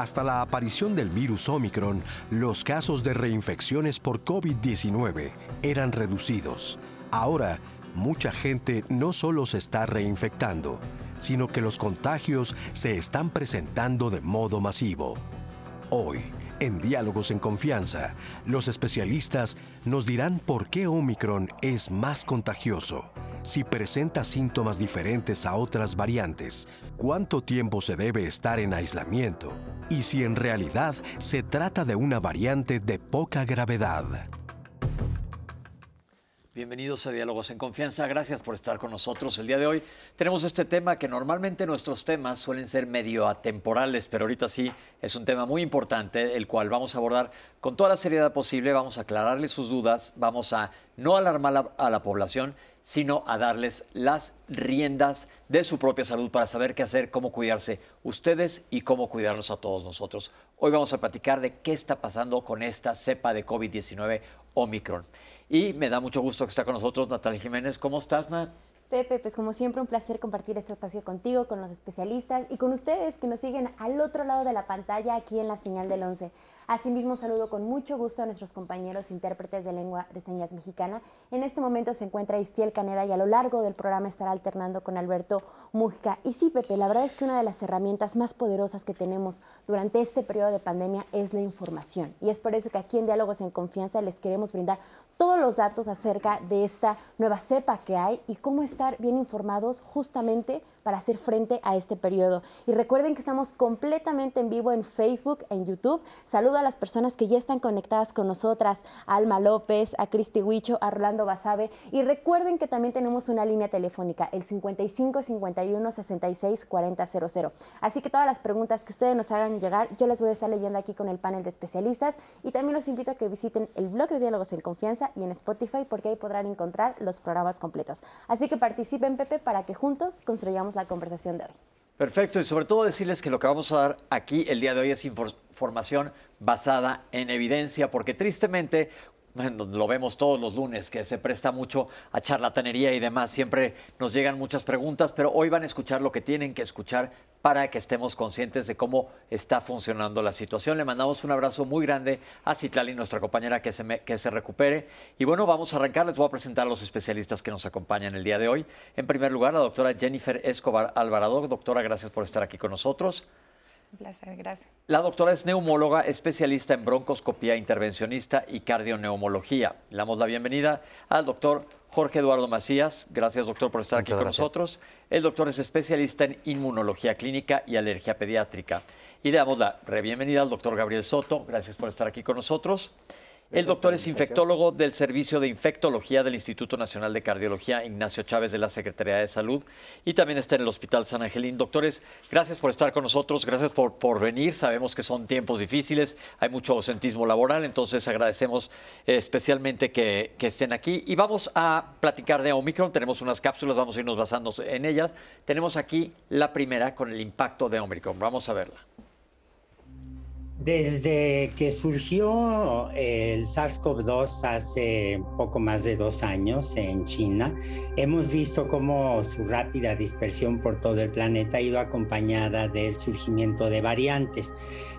hasta la aparición del virus Omicron, los casos de reinfecciones por COVID-19 eran reducidos. Ahora, mucha gente no solo se está reinfectando, sino que los contagios se están presentando de modo masivo. Hoy, en Diálogos en Confianza, los especialistas nos dirán por qué Omicron es más contagioso, si presenta síntomas diferentes a otras variantes, cuánto tiempo se debe estar en aislamiento y si en realidad se trata de una variante de poca gravedad. Bienvenidos a Diálogos en Confianza. Gracias por estar con nosotros el día de hoy. Tenemos este tema que normalmente nuestros temas suelen ser medio atemporales, pero ahorita sí es un tema muy importante, el cual vamos a abordar con toda la seriedad posible. Vamos a aclararle sus dudas, vamos a no alarmar a la población, sino a darles las riendas de su propia salud para saber qué hacer, cómo cuidarse ustedes y cómo cuidarnos a todos nosotros. Hoy vamos a platicar de qué está pasando con esta cepa de COVID-19 Omicron. Y me da mucho gusto que está con nosotros Natalia Jiménez. ¿Cómo estás, Nat? Pepe, pues como siempre un placer compartir este espacio contigo, con los especialistas y con ustedes que nos siguen al otro lado de la pantalla aquí en la señal del 11. Asimismo, saludo con mucho gusto a nuestros compañeros intérpretes de lengua de señas mexicana. En este momento se encuentra Istiel Caneda y a lo largo del programa estará alternando con Alberto Mujica. Y sí, Pepe, la verdad es que una de las herramientas más poderosas que tenemos durante este periodo de pandemia es la información. Y es por eso que aquí en Diálogos en Confianza les queremos brindar todos los datos acerca de esta nueva cepa que hay y cómo estar bien informados justamente para hacer frente a este periodo. Y recuerden que estamos completamente en vivo en Facebook, en YouTube. Saludo a las personas que ya están conectadas con nosotras, a Alma López, a Cristi Huicho, a Rolando Basabe. Y recuerden que también tenemos una línea telefónica, el 55 51 66 40 00. Así que todas las preguntas que ustedes nos hagan llegar, yo les voy a estar leyendo aquí con el panel de especialistas. Y también los invito a que visiten el blog de Diálogos en Confianza y en Spotify, porque ahí podrán encontrar los programas completos. Así que participen, Pepe, para que juntos construyamos la conversación de hoy. Perfecto, y sobre todo decirles que lo que vamos a dar aquí el día de hoy es información basada en evidencia, porque tristemente lo vemos todos los lunes, que se presta mucho a charlatanería y demás. Siempre nos llegan muchas preguntas, pero hoy van a escuchar lo que tienen que escuchar para que estemos conscientes de cómo está funcionando la situación. Le mandamos un abrazo muy grande a Citlali, nuestra compañera, que se, que se recupere. Y bueno, vamos a arrancar. Les voy a presentar los especialistas que nos acompañan el día de hoy. En primer lugar, la doctora Jennifer Escobar Alvarado. Doctora, gracias por estar aquí con nosotros. Un placer, gracias. La doctora es neumóloga, especialista en broncoscopía intervencionista y cardioneumología. Le damos la bienvenida al doctor Jorge Eduardo Macías. Gracias, doctor, por estar aquí con nosotros. El doctor es especialista en inmunología clínica y alergia pediátrica. Y le damos la bienvenida al doctor Gabriel Soto. Gracias por estar aquí con nosotros. El doctor es infectólogo del Servicio de Infectología del Instituto Nacional de Cardiología Ignacio Chávez de la Secretaría de Salud y también está en el Hospital San Angelín. Doctores, gracias por estar con nosotros, gracias por, por venir. Sabemos que son tiempos difíciles, hay mucho ausentismo laboral, entonces agradecemos eh, especialmente que, que estén aquí. Y vamos a platicar de Omicron, tenemos unas cápsulas, vamos a irnos basando en ellas. Tenemos aquí la primera con el impacto de Omicron, vamos a verla. Desde que surgió el SARS-CoV-2 hace poco más de dos años en China, hemos visto cómo su rápida dispersión por todo el planeta ha ido acompañada del surgimiento de variantes.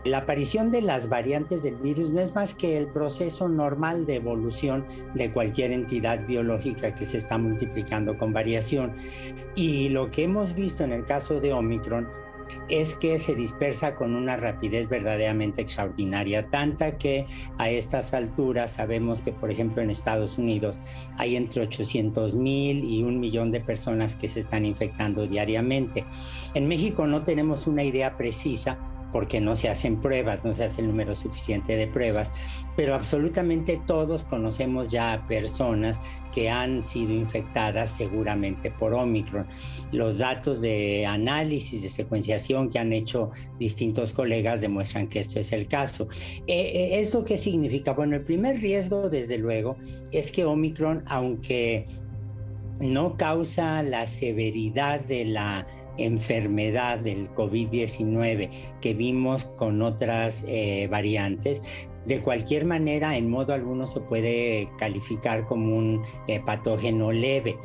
La aparición de las variantes del virus no es más que el proceso normal de evolución de cualquier entidad biológica que se está multiplicando con variación. Y lo que hemos visto en el caso de Omicron es que se dispersa con una rapidez verdaderamente extraordinaria, tanta que a estas alturas sabemos que, por ejemplo, en Estados Unidos hay entre 800 mil y un millón de personas que se están infectando diariamente. En México no tenemos una idea precisa porque no se hacen pruebas, no se hace el número suficiente de pruebas, pero absolutamente todos conocemos ya personas que han sido infectadas seguramente por Omicron. Los datos de análisis de secuenciación que han hecho distintos colegas demuestran que esto es el caso. Eh, eh, ¿Esto qué significa? Bueno, el primer riesgo, desde luego, es que Omicron, aunque no causa la severidad de la enfermedad del COVID-19 que vimos con otras eh, variantes, De cualquier manera, en modo alguno se puede calificar como un eh, patógeno leve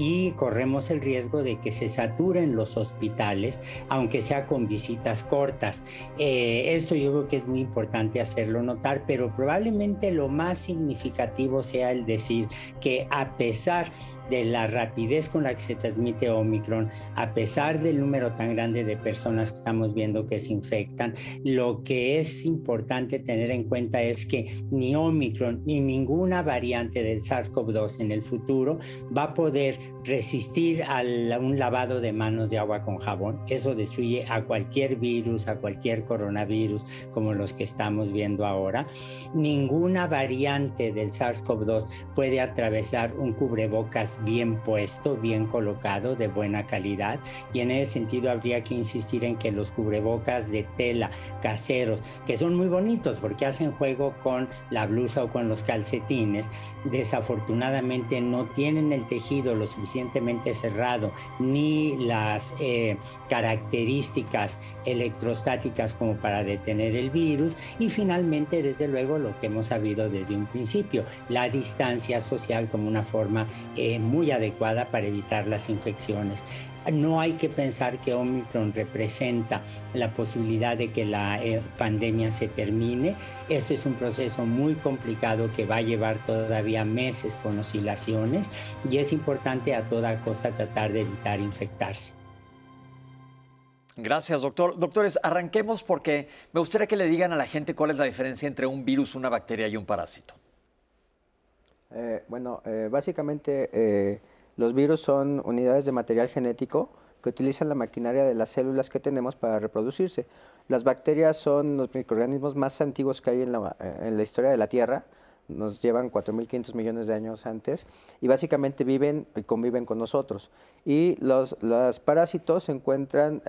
y corremos el riesgo de que se saturen los hospitales, aunque sea con visitas cortas. Eh, esto yo creo que es muy importante hacerlo notar, pero probablemente lo más significativo sea el decir que a pesar de la rapidez con la que se transmite Omicron, a pesar del número tan grande de personas que estamos viendo que se infectan, lo que es importante tener en cuenta es que ni Omicron ni ninguna variante del SARS-CoV-2 en el futuro va a poder resistir a un lavado de manos de agua con jabón. Eso destruye a cualquier virus, a cualquier coronavirus como los que estamos viendo ahora. Ninguna variante del SARS-CoV-2 puede atravesar un cubrebocas bien puesto, bien colocado, de buena calidad. Y en ese sentido habría que insistir en que los cubrebocas de tela caseros, que son muy bonitos porque hacen juego con la blusa o con los calcetines, desafortunadamente no tienen el tejido lo cerrado ni las eh, características electrostáticas como para detener el virus. Y finalmente, desde luego, lo que hemos sabido desde un principio, la distancia social como una forma eh, muy adecuada para evitar las infecciones. No hay que pensar que Omicron representa la posibilidad de que la eh, pandemia se termine. Esto es un proceso muy complicado que va a llevar todavía meses con oscilaciones y es importante a toda costa tratar de evitar infectarse. Gracias, doctor. Doctores, arranquemos porque me gustaría que le digan a la gente cuál es la diferencia entre un virus, una bacteria y un parásito. Eh, bueno, eh, básicamente eh, los virus son unidades de material genético que utilizan la maquinaria de las células que tenemos para reproducirse. Las bacterias son los microorganismos más antiguos que hay en la, historia de la Tierra. Nos llevan 4.500 millones de años antes y básicamente viven y conviven con nosotros. Y los, parásitos se encuentran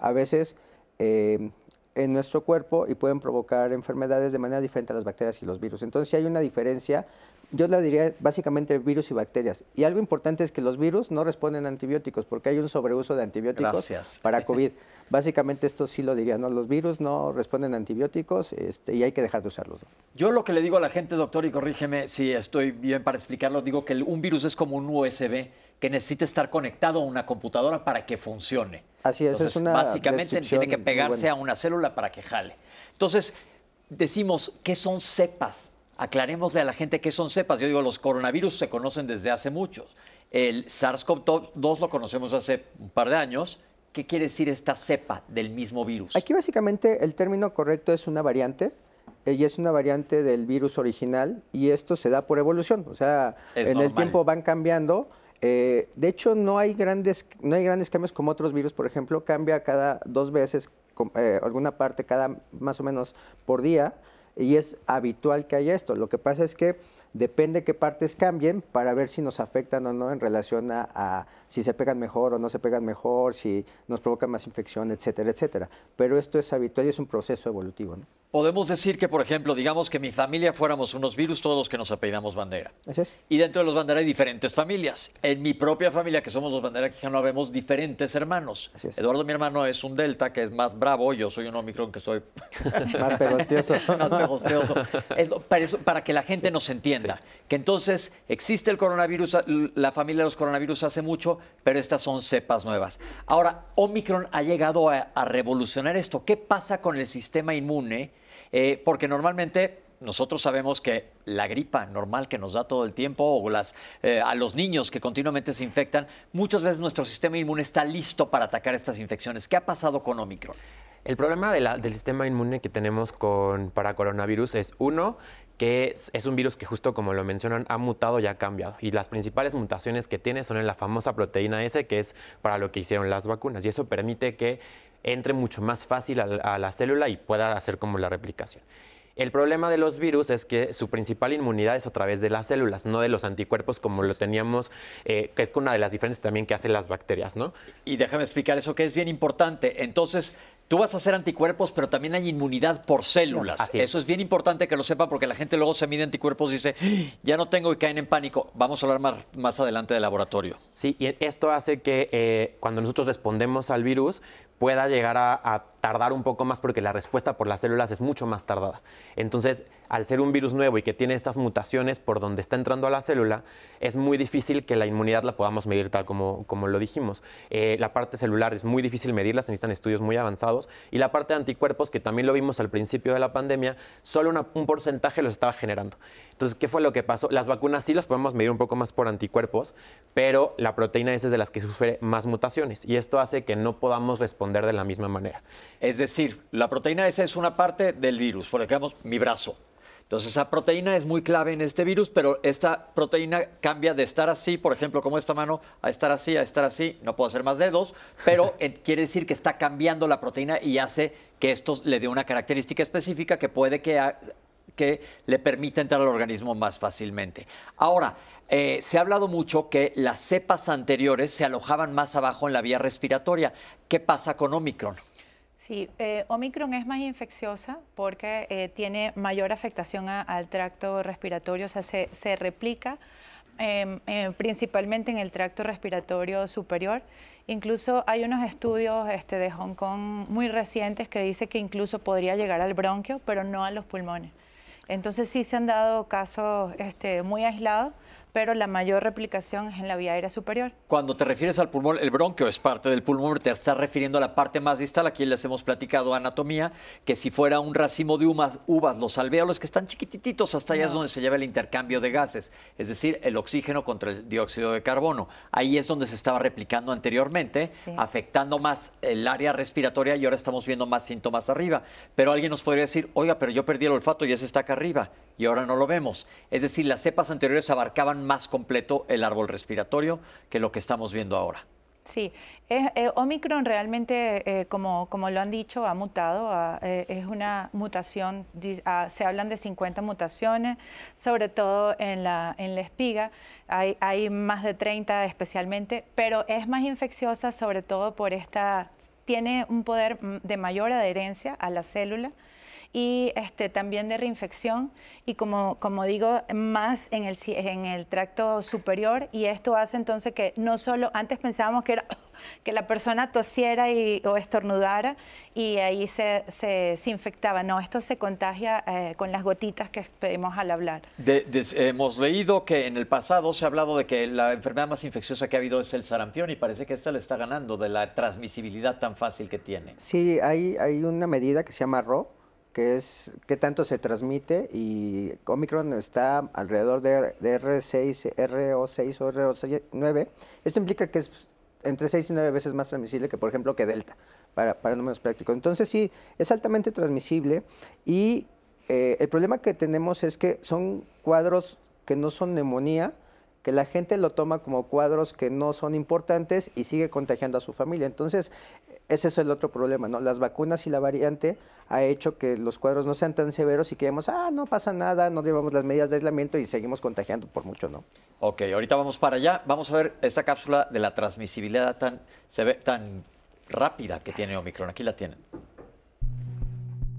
a veces en nuestro cuerpo y pueden provocar enfermedades de manera diferente a las bacterias y los virus. Entonces, si hay una diferencia yo le diría básicamente virus y bacterias. Y algo importante es que los virus no responden a antibióticos porque hay un sobreuso de antibióticos para COVID. Básicamente esto sí lo diría, ¿no? Los virus no responden a antibióticos este, y hay que dejar de usarlos. Yo lo que le digo a la gente, doctor, y corrígeme si estoy bien para explicarlo, digo que un virus es como un USB que necesita estar conectado a una computadora para que funcione. Así es, es una Básicamente tiene que pegarse a una célula para que jale. Entonces, decimos, ¿qué son cepas? Aclarémosle a la gente qué son cepas. Yo digo, los coronavirus se conocen desde hace muchos. El SARS-CoV-2 lo conocemos hace un par de años. ¿Qué quiere decir esta cepa del mismo virus? Aquí básicamente el término correcto es una variante eh, y es una variante del virus original y esto se da por evolución. O sea, en el tiempo van cambiando. Eh, de hecho, no hay, grandes, no hay grandes cambios como otros virus, por ejemplo, cambia cada dos veces, eh, alguna parte cada más o menos por día y es habitual que haya esto. Lo que pasa es que depende qué partes cambien para ver si nos afectan o no en relación a, si se pegan mejor o no se pegan mejor, si nos provocan más infección, etcétera, etcétera. Pero esto es habitual y es un proceso evolutivo. Podemos decir que, por ejemplo, digamos que mi familia fuéramos unos virus todos los que nos apellidamos bandera. es. Y dentro de los bandera hay diferentes familias. En mi propia familia, que somos los bandera no vemos diferentes hermanos. Eduardo, mi hermano, es un delta, que es más bravo. Yo soy un omicron, que soy... más pegostioso. más pegostioso. para, que la gente nos entienda. Que entonces existe el coronavirus, la familia de los coronavirus hace mucho, pero estas son cepas nuevas. Ahora, Omicron ha llegado a, revolucionar esto. ¿Qué pasa con el sistema inmune? Eh, porque normalmente nosotros sabemos que la gripa normal que nos da todo el tiempo o las, eh, a los niños que continuamente se infectan, muchas veces nuestro sistema inmune está listo para atacar estas infecciones. ¿Qué ha pasado con Omicron? El problema del sistema inmune que tenemos para coronavirus es, uno, que es, un virus que justo como lo mencionan ha mutado y ha cambiado. Y las principales mutaciones que tiene son en la famosa proteína S, que es para lo que hicieron las vacunas. Y eso permite que entre mucho más fácil a, la célula y pueda hacer como la replicación. El problema de los virus es que su principal inmunidad es a través de las células, no de los anticuerpos como lo teníamos, eh, que es una de las diferencias también que hacen las bacterias, ¿no? Y déjame explicar eso que es bien importante. Entonces, Tú vas a hacer anticuerpos, pero también hay inmunidad por células. Eso es. bien importante que lo sepa porque la gente luego se mide anticuerpos y dice, ya no tengo y caen en pánico. Vamos a hablar más, adelante del laboratorio. Sí, y esto hace que eh, cuando nosotros respondemos al virus pueda llegar a, tardar un poco más porque la respuesta por las células es mucho más tardada. Entonces, al ser un virus nuevo y que tiene estas mutaciones por donde está entrando a la célula, es muy difícil que la inmunidad la podamos medir tal como, como lo dijimos. Eh, la parte celular es muy difícil medirla, se necesitan estudios muy avanzados. Y la parte de anticuerpos, que también lo vimos al principio de la pandemia, solo un porcentaje los estaba generando. Entonces, ¿qué fue lo que pasó? Las vacunas sí las podemos medir un poco más por anticuerpos, pero la proteína S es de las que sufre más mutaciones y esto hace que no podamos responder de la misma manera. Es decir, la proteína S es una parte del virus, por ejemplo, mi brazo. Entonces, esa proteína es muy clave en este virus, pero esta proteína cambia de estar así, por ejemplo, como esta mano, a estar así, a estar así. No puedo hacer más dedos, pero quiere decir que está cambiando la proteína y hace que esto le dé una característica específica que puede que que le permita entrar al organismo más fácilmente. Ahora, eh, se ha hablado mucho que las cepas anteriores se alojaban más abajo en la vía respiratoria. ¿Qué pasa con Omicron? Sí, eh, Omicron es más infecciosa porque eh, tiene mayor afectación al tracto respiratorio, o sea, se, replica em, principalmente en el tracto respiratorio superior. Incluso hay unos estudios este, de Hong Kong muy recientes que dice que incluso podría llegar al bronquio, pero no a los pulmones. Entonces sí se han dado casos este, muy aislados pero la mayor replicación es en la vía aérea superior. Cuando te refieres al pulmón, el bronquio es parte del pulmón, te estás refiriendo a la parte más distal, aquí les hemos platicado anatomía, que si fuera un racimo de uvas, uvas los alvéolos que están chiquititos, hasta allá es donde se lleva el intercambio de gases, es decir, el oxígeno contra el dióxido de carbono. Ahí es donde se estaba replicando anteriormente, afectando más el área respiratoria y ahora estamos viendo más síntomas arriba. Pero alguien nos podría decir, oiga, pero yo perdí el olfato y ese está acá arriba y ahora no lo vemos. Es decir, las cepas anteriores abarcaban más completo el árbol respiratorio que lo que estamos viendo ahora. Sí, eh, Omicron realmente, eh, como, como, lo han dicho, ha mutado, eh, es una mutación, ah, se hablan de 50 mutaciones, sobre todo en la, en la espiga, hay, hay más de 30 especialmente, pero es más infecciosa sobre todo por esta, tiene un poder de mayor adherencia a la célula, y este, también de reinfección y como, como digo, más en el, en el tracto superior y esto hace entonces que no solo, antes pensábamos que era que la persona tosiera y, o estornudara y ahí se, se, infectaba. No, esto se contagia eh, con las gotitas que pedimos al hablar. hemos leído que en el pasado se ha hablado de que la enfermedad más infecciosa que ha habido es el sarampión y parece que esta le está ganando de la transmisibilidad tan fácil que tiene. Sí, hay, hay una medida que se llama RO, que es qué tanto se transmite y Omicron está alrededor de, R6, RO6 o RO9. Esto implica que es entre 6 y 9 veces más transmisible que, por ejemplo, que Delta, para, para números prácticos. Entonces, sí, es altamente transmisible y eh, el problema que tenemos es que son cuadros que no son neumonía, que la gente lo toma como cuadros que no son importantes y sigue contagiando a su familia. Entonces, ese es el otro problema, ¿no? Las vacunas y la variante ha hecho que los cuadros no sean tan severos y que digamos, ah, no pasa nada, no llevamos las medidas de aislamiento y seguimos contagiando por mucho, ¿no? Ok, ahorita vamos para allá. Vamos a ver esta cápsula de la transmisibilidad tan, se ve, tan rápida que tiene Omicron. Aquí la tienen.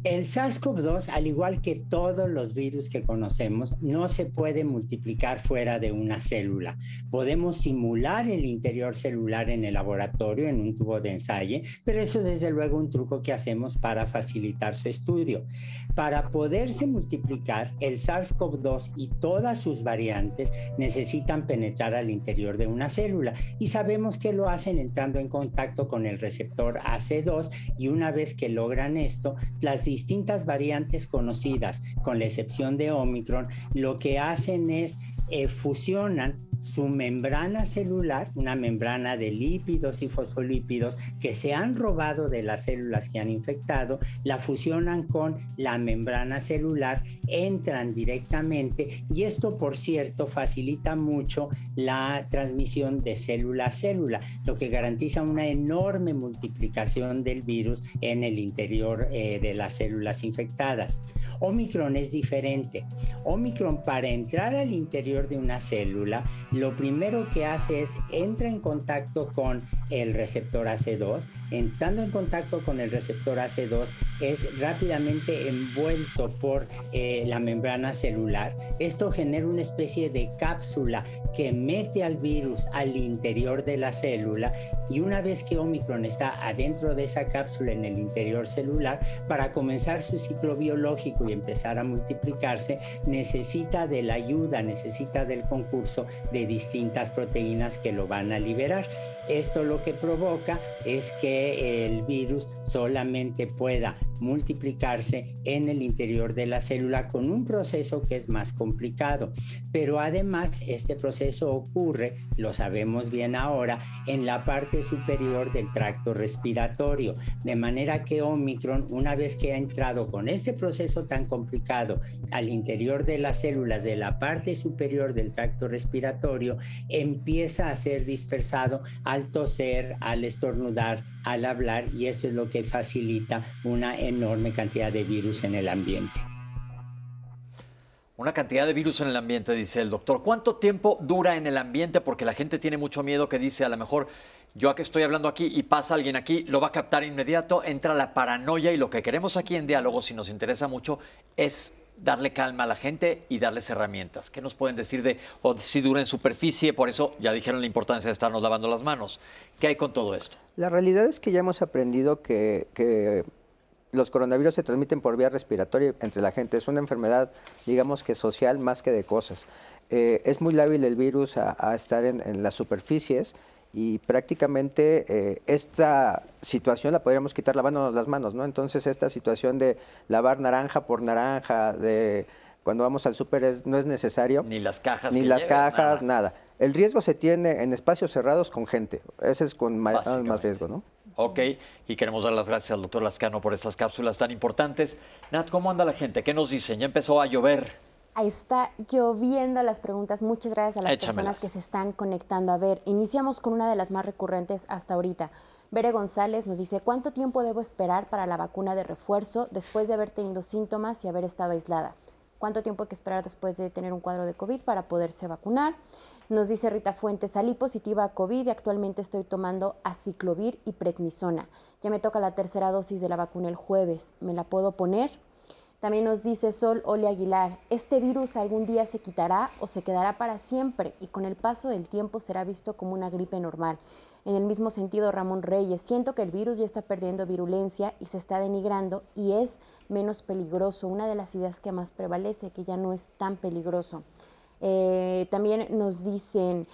El SARS-CoV-2, al igual que todos los virus que conocemos, no se puede multiplicar fuera de una célula. Podemos simular el interior celular en el laboratorio, en un tubo de ensayo, pero eso desde luego un truco que hacemos para facilitar su estudio. Para poderse multiplicar, el SARS-CoV-2 y todas sus variantes necesitan penetrar al interior de una célula y sabemos que lo hacen entrando en contacto con el receptor AC2 y una vez que logran esto, las distintas variantes conocidas, con la excepción de Omicron, lo que hacen es eh, fusionan su membrana celular, una membrana de lípidos y fosfolípidos que se han robado de las células que han infectado, la fusionan con la membrana celular, entran directamente y esto, por cierto, facilita mucho la transmisión de célula a célula, lo que garantiza una enorme multiplicación del virus en el interior eh, de las células infectadas. Omicron es diferente. Omicron para entrar al interior de una célula, lo primero que hace es entra en contacto con el receptor AC2. Entrando en contacto con el receptor AC2 es rápidamente envuelto por eh, la membrana celular. Esto genera una especie de cápsula que mete al virus al interior de la célula y una vez que Omicron está adentro de esa cápsula en el interior celular, para comenzar su ciclo biológico y empezar a multiplicarse, necesita de la ayuda, necesita del concurso de distintas proteínas que lo van a liberar. Esto lo que provoca es que el virus solamente pueda multiplicarse en el interior de la célula con un proceso que es más complicado. Pero además este proceso ocurre, lo sabemos bien ahora, en la parte superior del tracto respiratorio. De manera que Omicron, una vez que ha entrado con este proceso tan complicado al interior de las células de la parte superior del tracto respiratorio, empieza a ser dispersado al toser, al estornudar, al hablar y esto es lo que facilita una enorme cantidad de virus en el ambiente. Una cantidad de virus en el ambiente, dice el doctor. ¿Cuánto tiempo dura en el ambiente? Porque la gente tiene mucho miedo que dice, a lo mejor yo que estoy hablando aquí y pasa alguien aquí, lo va a captar inmediato, entra la paranoia y lo que queremos aquí en diálogo, si nos interesa mucho, es darle calma a la gente y darles herramientas. ¿Qué nos pueden decir de o si dura en superficie? Por eso ya dijeron la importancia de estarnos lavando las manos. ¿Qué hay con todo esto? La realidad es que ya hemos aprendido que, los coronavirus se transmiten por vía respiratoria entre la gente. Es una enfermedad, digamos que social más que de cosas. Eh, es muy lábil el virus a, estar en, las superficies y prácticamente eh, esta situación la podríamos quitar lavándonos las manos, ¿no? Entonces esta situación de lavar naranja por naranja, de cuando vamos al súper no es necesario. Ni las cajas. Ni las cajas, nada. El riesgo se tiene en espacios cerrados con gente. Ese es con más riesgo, ¿no? Ok, y queremos dar las gracias al doctor Lascano por estas cápsulas tan importantes. Nat, ¿cómo anda la gente? ¿Qué nos dicen? Ya empezó a llover. Está lloviendo las preguntas. Muchas gracias a las personas que se están conectando. A ver, iniciamos con una de las más recurrentes hasta ahorita. Bere González nos dice, ¿cuánto tiempo debo esperar para la vacuna de refuerzo después de haber tenido síntomas y haber estado aislada? ¿Cuánto tiempo hay que esperar después de tener un cuadro de COVID para poderse vacunar? Nos dice Rita Fuentes, salí positiva a COVID y actualmente estoy tomando aciclovir y prednisona. Ya me toca la tercera dosis de la vacuna el jueves. ¿Me la puedo poner? También nos dice Sol Ole Aguilar, este virus algún día se quitará o se quedará para siempre y con el paso del tiempo será visto como una gripe normal. En el mismo sentido, Ramón Reyes, siento que el virus ya está perdiendo virulencia y se está denigrando y es menos peligroso. Una de las ideas que más prevalece, que ya no es tan peligroso. Eh, también nos dicen,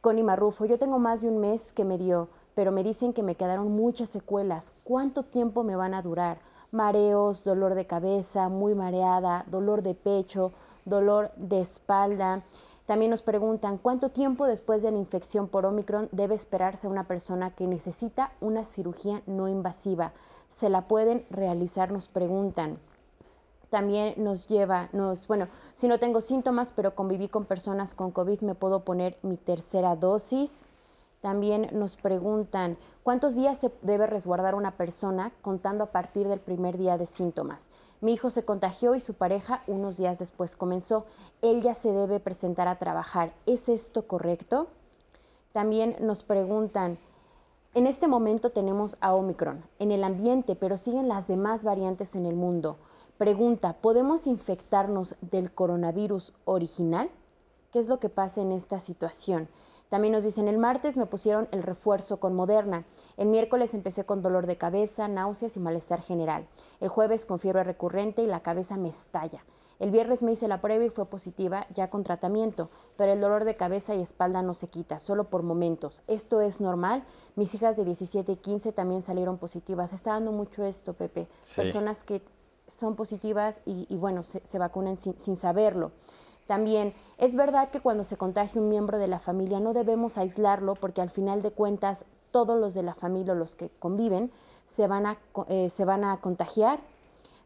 Connie Marrufo, yo tengo más de un mes que me dio, pero me dicen que me quedaron muchas secuelas. ¿Cuánto tiempo me van a durar? Mareos, dolor de cabeza, muy mareada, dolor de pecho, dolor de espalda. También nos preguntan cuánto tiempo después de la infección por Omicron debe esperarse una persona que necesita una cirugía no invasiva. ¿Se la pueden realizar? Nos preguntan también nos lleva, nos, bueno, si no tengo síntomas, pero conviví con personas con COVID, me puedo poner mi tercera dosis. También nos preguntan cuántos días se debe resguardar una persona contando a partir del primer día de síntomas. Mi hijo se contagió y su pareja unos días después comenzó. Él ya se debe presentar a trabajar. ¿Es esto correcto? También nos preguntan, en este momento tenemos a Omicron en el ambiente, pero siguen las demás variantes en el mundo. Pregunta, ¿podemos infectarnos del coronavirus original? ¿Qué es lo que pasa en esta situación? También nos dicen, el martes me pusieron el refuerzo con Moderna. El miércoles empecé con dolor de cabeza, náuseas y malestar general. El jueves con fiebre recurrente y la cabeza me estalla. El viernes me hice la prueba y fue positiva ya con tratamiento, pero el dolor de cabeza y espalda no se quita, solo por momentos. ¿Esto es normal? Mis hijas de 17 y 15 también salieron positivas. Está dando mucho esto, Pepe. Personas que son positivas y, bueno, se, vacunan sin, saberlo. También es verdad que cuando se contagia un miembro de la familia no debemos aislarlo porque al final de cuentas todos los de la familia o los que conviven se van a, eh, se van a contagiar.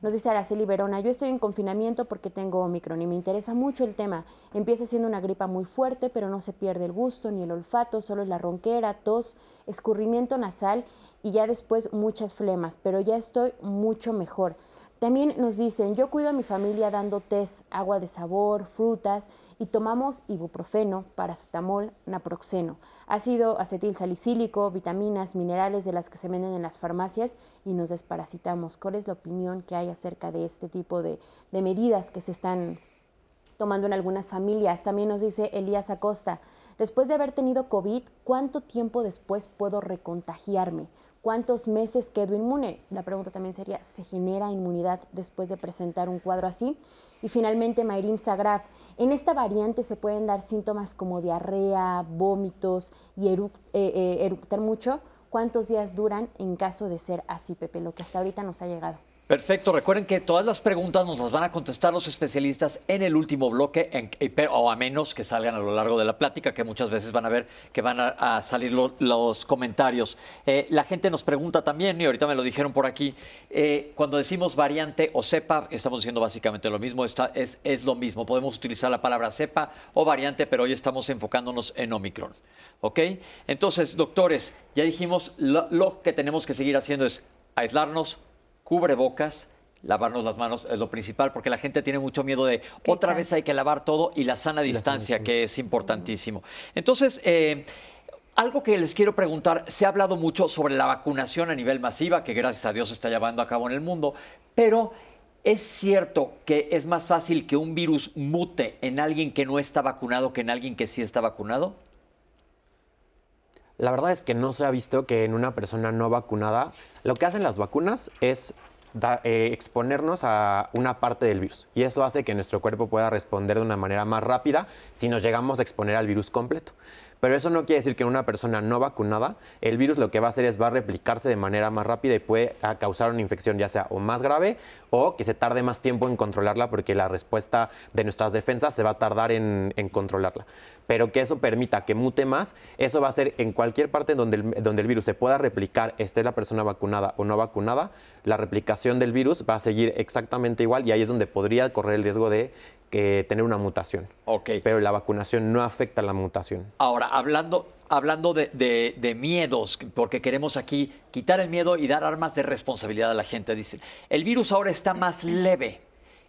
Nos dice Araceli Verona, yo estoy en confinamiento porque tengo Omicron y me interesa mucho el tema. Empieza siendo una gripa muy fuerte, pero no se pierde el gusto ni el olfato, solo es la ronquera, tos, escurrimiento nasal y ya después muchas flemas, pero ya estoy mucho mejor. También nos dicen, yo cuido a mi familia dando test, agua de sabor, frutas y tomamos ibuprofeno, paracetamol, naproxeno, ácido acetil salicílico, vitaminas, minerales de las que se venden en las farmacias y nos desparasitamos. ¿Cuál es la opinión que hay acerca de este tipo de, de medidas que se están tomando en algunas familias? También nos dice Elías Acosta, después de haber tenido COVID, ¿cuánto tiempo después puedo recontagiarme? ¿Cuántos meses quedo inmune? La pregunta también sería, ¿se genera inmunidad después de presentar un cuadro así? Y finalmente, Mayrin Sagrab, en esta variante se pueden dar síntomas como diarrea, vómitos y eh, eh, eructar mucho. ¿Cuántos días duran en caso de ser así, Pepe? Lo que hasta ahorita nos ha llegado. Perfecto. Recuerden que todas las preguntas nos las van a contestar los especialistas en el último bloque, en, o a menos que salgan a lo largo de la plática, que muchas veces van a ver que van a, salir los comentarios. Eh, la gente nos pregunta también, y ahorita me lo dijeron por aquí, eh, cuando decimos variante o cepa, estamos diciendo básicamente lo mismo, es, es lo mismo. Podemos utilizar la palabra cepa o variante, pero hoy estamos enfocándonos en Omicron. ¿Ok? Entonces, doctores, ya dijimos, lo que tenemos que seguir haciendo es aislarnos, cubrebocas, lavarnos las manos es lo principal, porque la gente tiene mucho miedo de otra vez hay que lavar todo y la sana distancia, que es importantísimo. Entonces, eh, algo que les quiero preguntar, se ha hablado mucho sobre la vacunación a nivel masiva, que gracias a Dios se está llevando a cabo en el mundo, pero ¿es cierto que es más fácil que un virus mute en alguien que no está vacunado que en alguien que sí está vacunado? La verdad es que no se ha visto que en una persona no vacunada, lo que hacen las vacunas es eh, exponernos a una parte del virus. Y eso hace que nuestro cuerpo pueda responder de una manera más rápida si nos llegamos a exponer al virus completo. Pero eso no quiere decir que en una persona no vacunada, el virus lo que va a hacer es va a replicarse de manera más rápida y puede ah, causar una infección ya sea o más grave o que se tarde más tiempo en controlarla porque la respuesta de nuestras defensas se va a tardar en, controlarla. Pero que eso permita que mute más, eso va a ser en cualquier parte donde donde el virus se pueda replicar, esté la persona vacunada o no vacunada, la replicación del virus va a seguir exactamente igual y ahí es donde podría correr el riesgo de tener una mutación. Ok. Pero la vacunación no afecta la mutación. Ahora, hablando, hablando de, miedos, porque queremos aquí quitar el miedo y dar armas de responsabilidad a la gente, dicen, el virus ahora está más leve.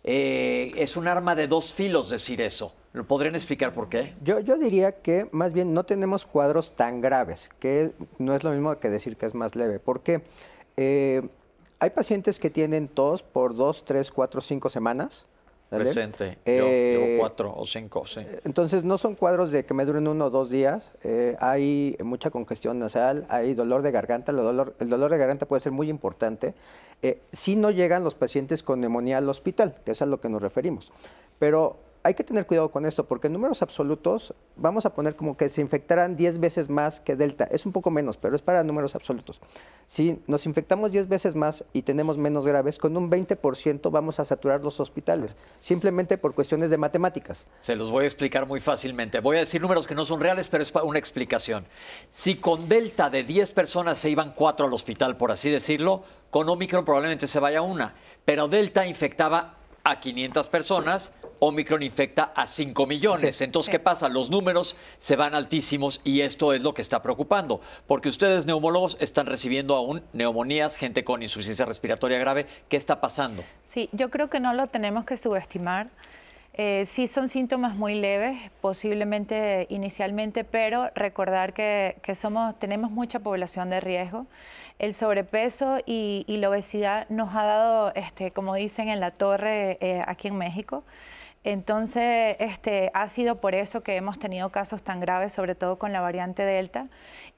Eh, es un arma de dos filos decir eso. ¿Lo podrían explicar por qué? Yo, yo diría que más bien no tenemos cuadros tan graves, que no es lo mismo que decir que es más leve. porque eh, hay pacientes que tienen tos por dos, tres, cuatro, cinco semanas Presente. Yo eh, cuatro o cinco, sí. Entonces, no son cuadros de que me duren uno o dos días. Eh, hay mucha congestión nasal, hay dolor de garganta. El dolor, el dolor de garganta puede ser muy importante. Eh, si no llegan los pacientes con neumonía al hospital, que es a lo que nos referimos. Pero hay que tener cuidado con esto, porque en números absolutos vamos a poner como que se infectaran 10 veces más que Delta. Es un poco menos, pero es para números absolutos. Si nos infectamos 10 veces más y tenemos menos graves, con un 20% vamos a saturar los hospitales, simplemente por cuestiones de matemáticas. Se los voy a explicar muy fácilmente. Voy a decir números que no son reales, pero es una explicación. Si con Delta de 10 personas se iban 4 al hospital, por así decirlo, con Omicron probablemente se vaya una. Pero Delta infectaba a 500 personas, Omicron infecta a 5 millones. Entonces, ¿qué pasa? Los números se van altísimos y esto es lo que está preocupando, porque ustedes neumólogos están recibiendo aún neumonías, gente con insuficiencia respiratoria grave. ¿Qué está pasando? Sí, yo creo que no lo tenemos que subestimar. Eh, sí son síntomas muy leves, posiblemente inicialmente, pero recordar que, que somos, tenemos mucha población de riesgo el sobrepeso y, la obesidad nos ha dado, este, como dicen en la torre eh, aquí en México. Entonces, este, ha sido por eso que hemos tenido casos tan graves, sobre todo con la variante Delta,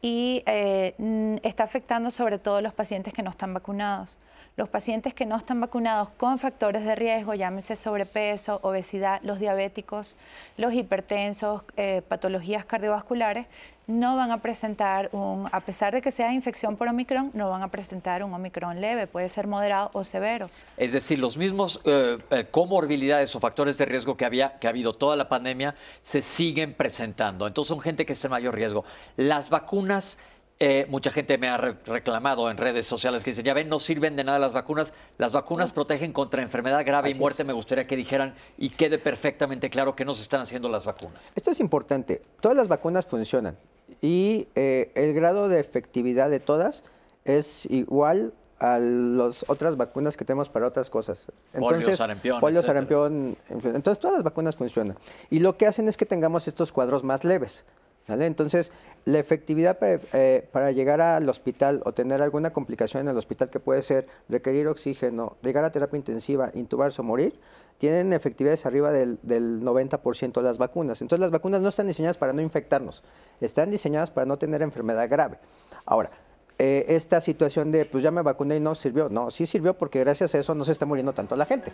y eh, está afectando sobre todo a los pacientes que no están vacunados. Los pacientes que no están vacunados con factores de riesgo, llámese sobrepeso, obesidad, los diabéticos, los hipertensos, eh, patologías cardiovasculares, no van a presentar un, a pesar de que sea infección por Omicron, no van a presentar un Omicron leve, puede ser moderado o severo. Es decir, los mismos eh, eh, comorbilidades o factores de riesgo que, había, que ha habido toda la pandemia se siguen presentando. Entonces son gente que está en mayor riesgo. Las vacunas... Eh, mucha gente me ha reclamado en redes sociales que dicen, ya ven, no sirven de nada las vacunas. Las vacunas protegen contra enfermedad grave y muerte. Me gustaría que dijeran y quede perfectamente claro que no se están haciendo las vacunas. Esto es importante. Todas las vacunas funcionan y eh, el grado de efectividad de todas es igual a las otras vacunas que tenemos para otras cosas. Entonces, polio, sarampión. Polio, sarampión, entonces todas las vacunas funcionan. Y lo que hacen es que tengamos estos cuadros más leves. Entonces, la efectividad para, eh, para, llegar al hospital o tener alguna complicación en el hospital que puede ser requerir oxígeno, llegar a terapia intensiva, intubarse o morir, tienen efectividades arriba del, del 90% de las vacunas. Entonces, las vacunas no están diseñadas para no infectarnos, están diseñadas para no tener enfermedad grave. Ahora, eh, esta situación de, pues ya me vacuné y no sirvió. No, sí sirvió porque gracias a eso no se está muriendo tanto la gente.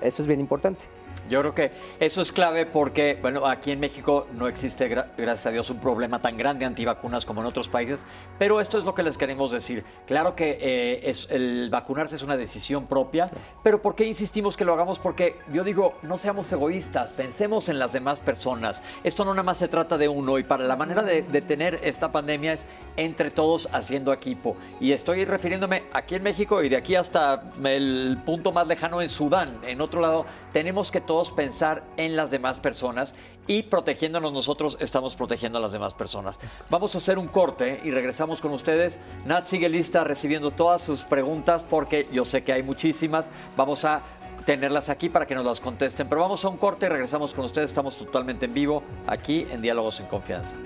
Eso es bien importante. Yo creo que eso es clave porque, bueno, aquí en México no existe, gracias a Dios, un problema tan grande antivacunas como en otros países, pero esto es lo que les queremos decir. Claro que eh, es, el vacunarse es una decisión propia, pero ¿por qué insistimos que lo hagamos? Porque yo digo, no seamos egoístas, pensemos en las demás personas. Esto no nada más se trata de uno y para la manera de detener esta pandemia es entre todos haciendo equipo. Y estoy refiriéndome aquí en México y de aquí hasta el punto más lejano en Sudán, en otro lado, tenemos que todos pensar en las demás personas y protegiéndonos nosotros estamos protegiendo a las demás personas. Vamos a hacer un corte y regresamos con ustedes. Nat sigue lista recibiendo todas sus preguntas porque yo sé que hay muchísimas. Vamos a tenerlas aquí para que nos las contesten. Pero vamos a un corte y regresamos con ustedes. Estamos totalmente en vivo aquí en Diálogos en Confianza.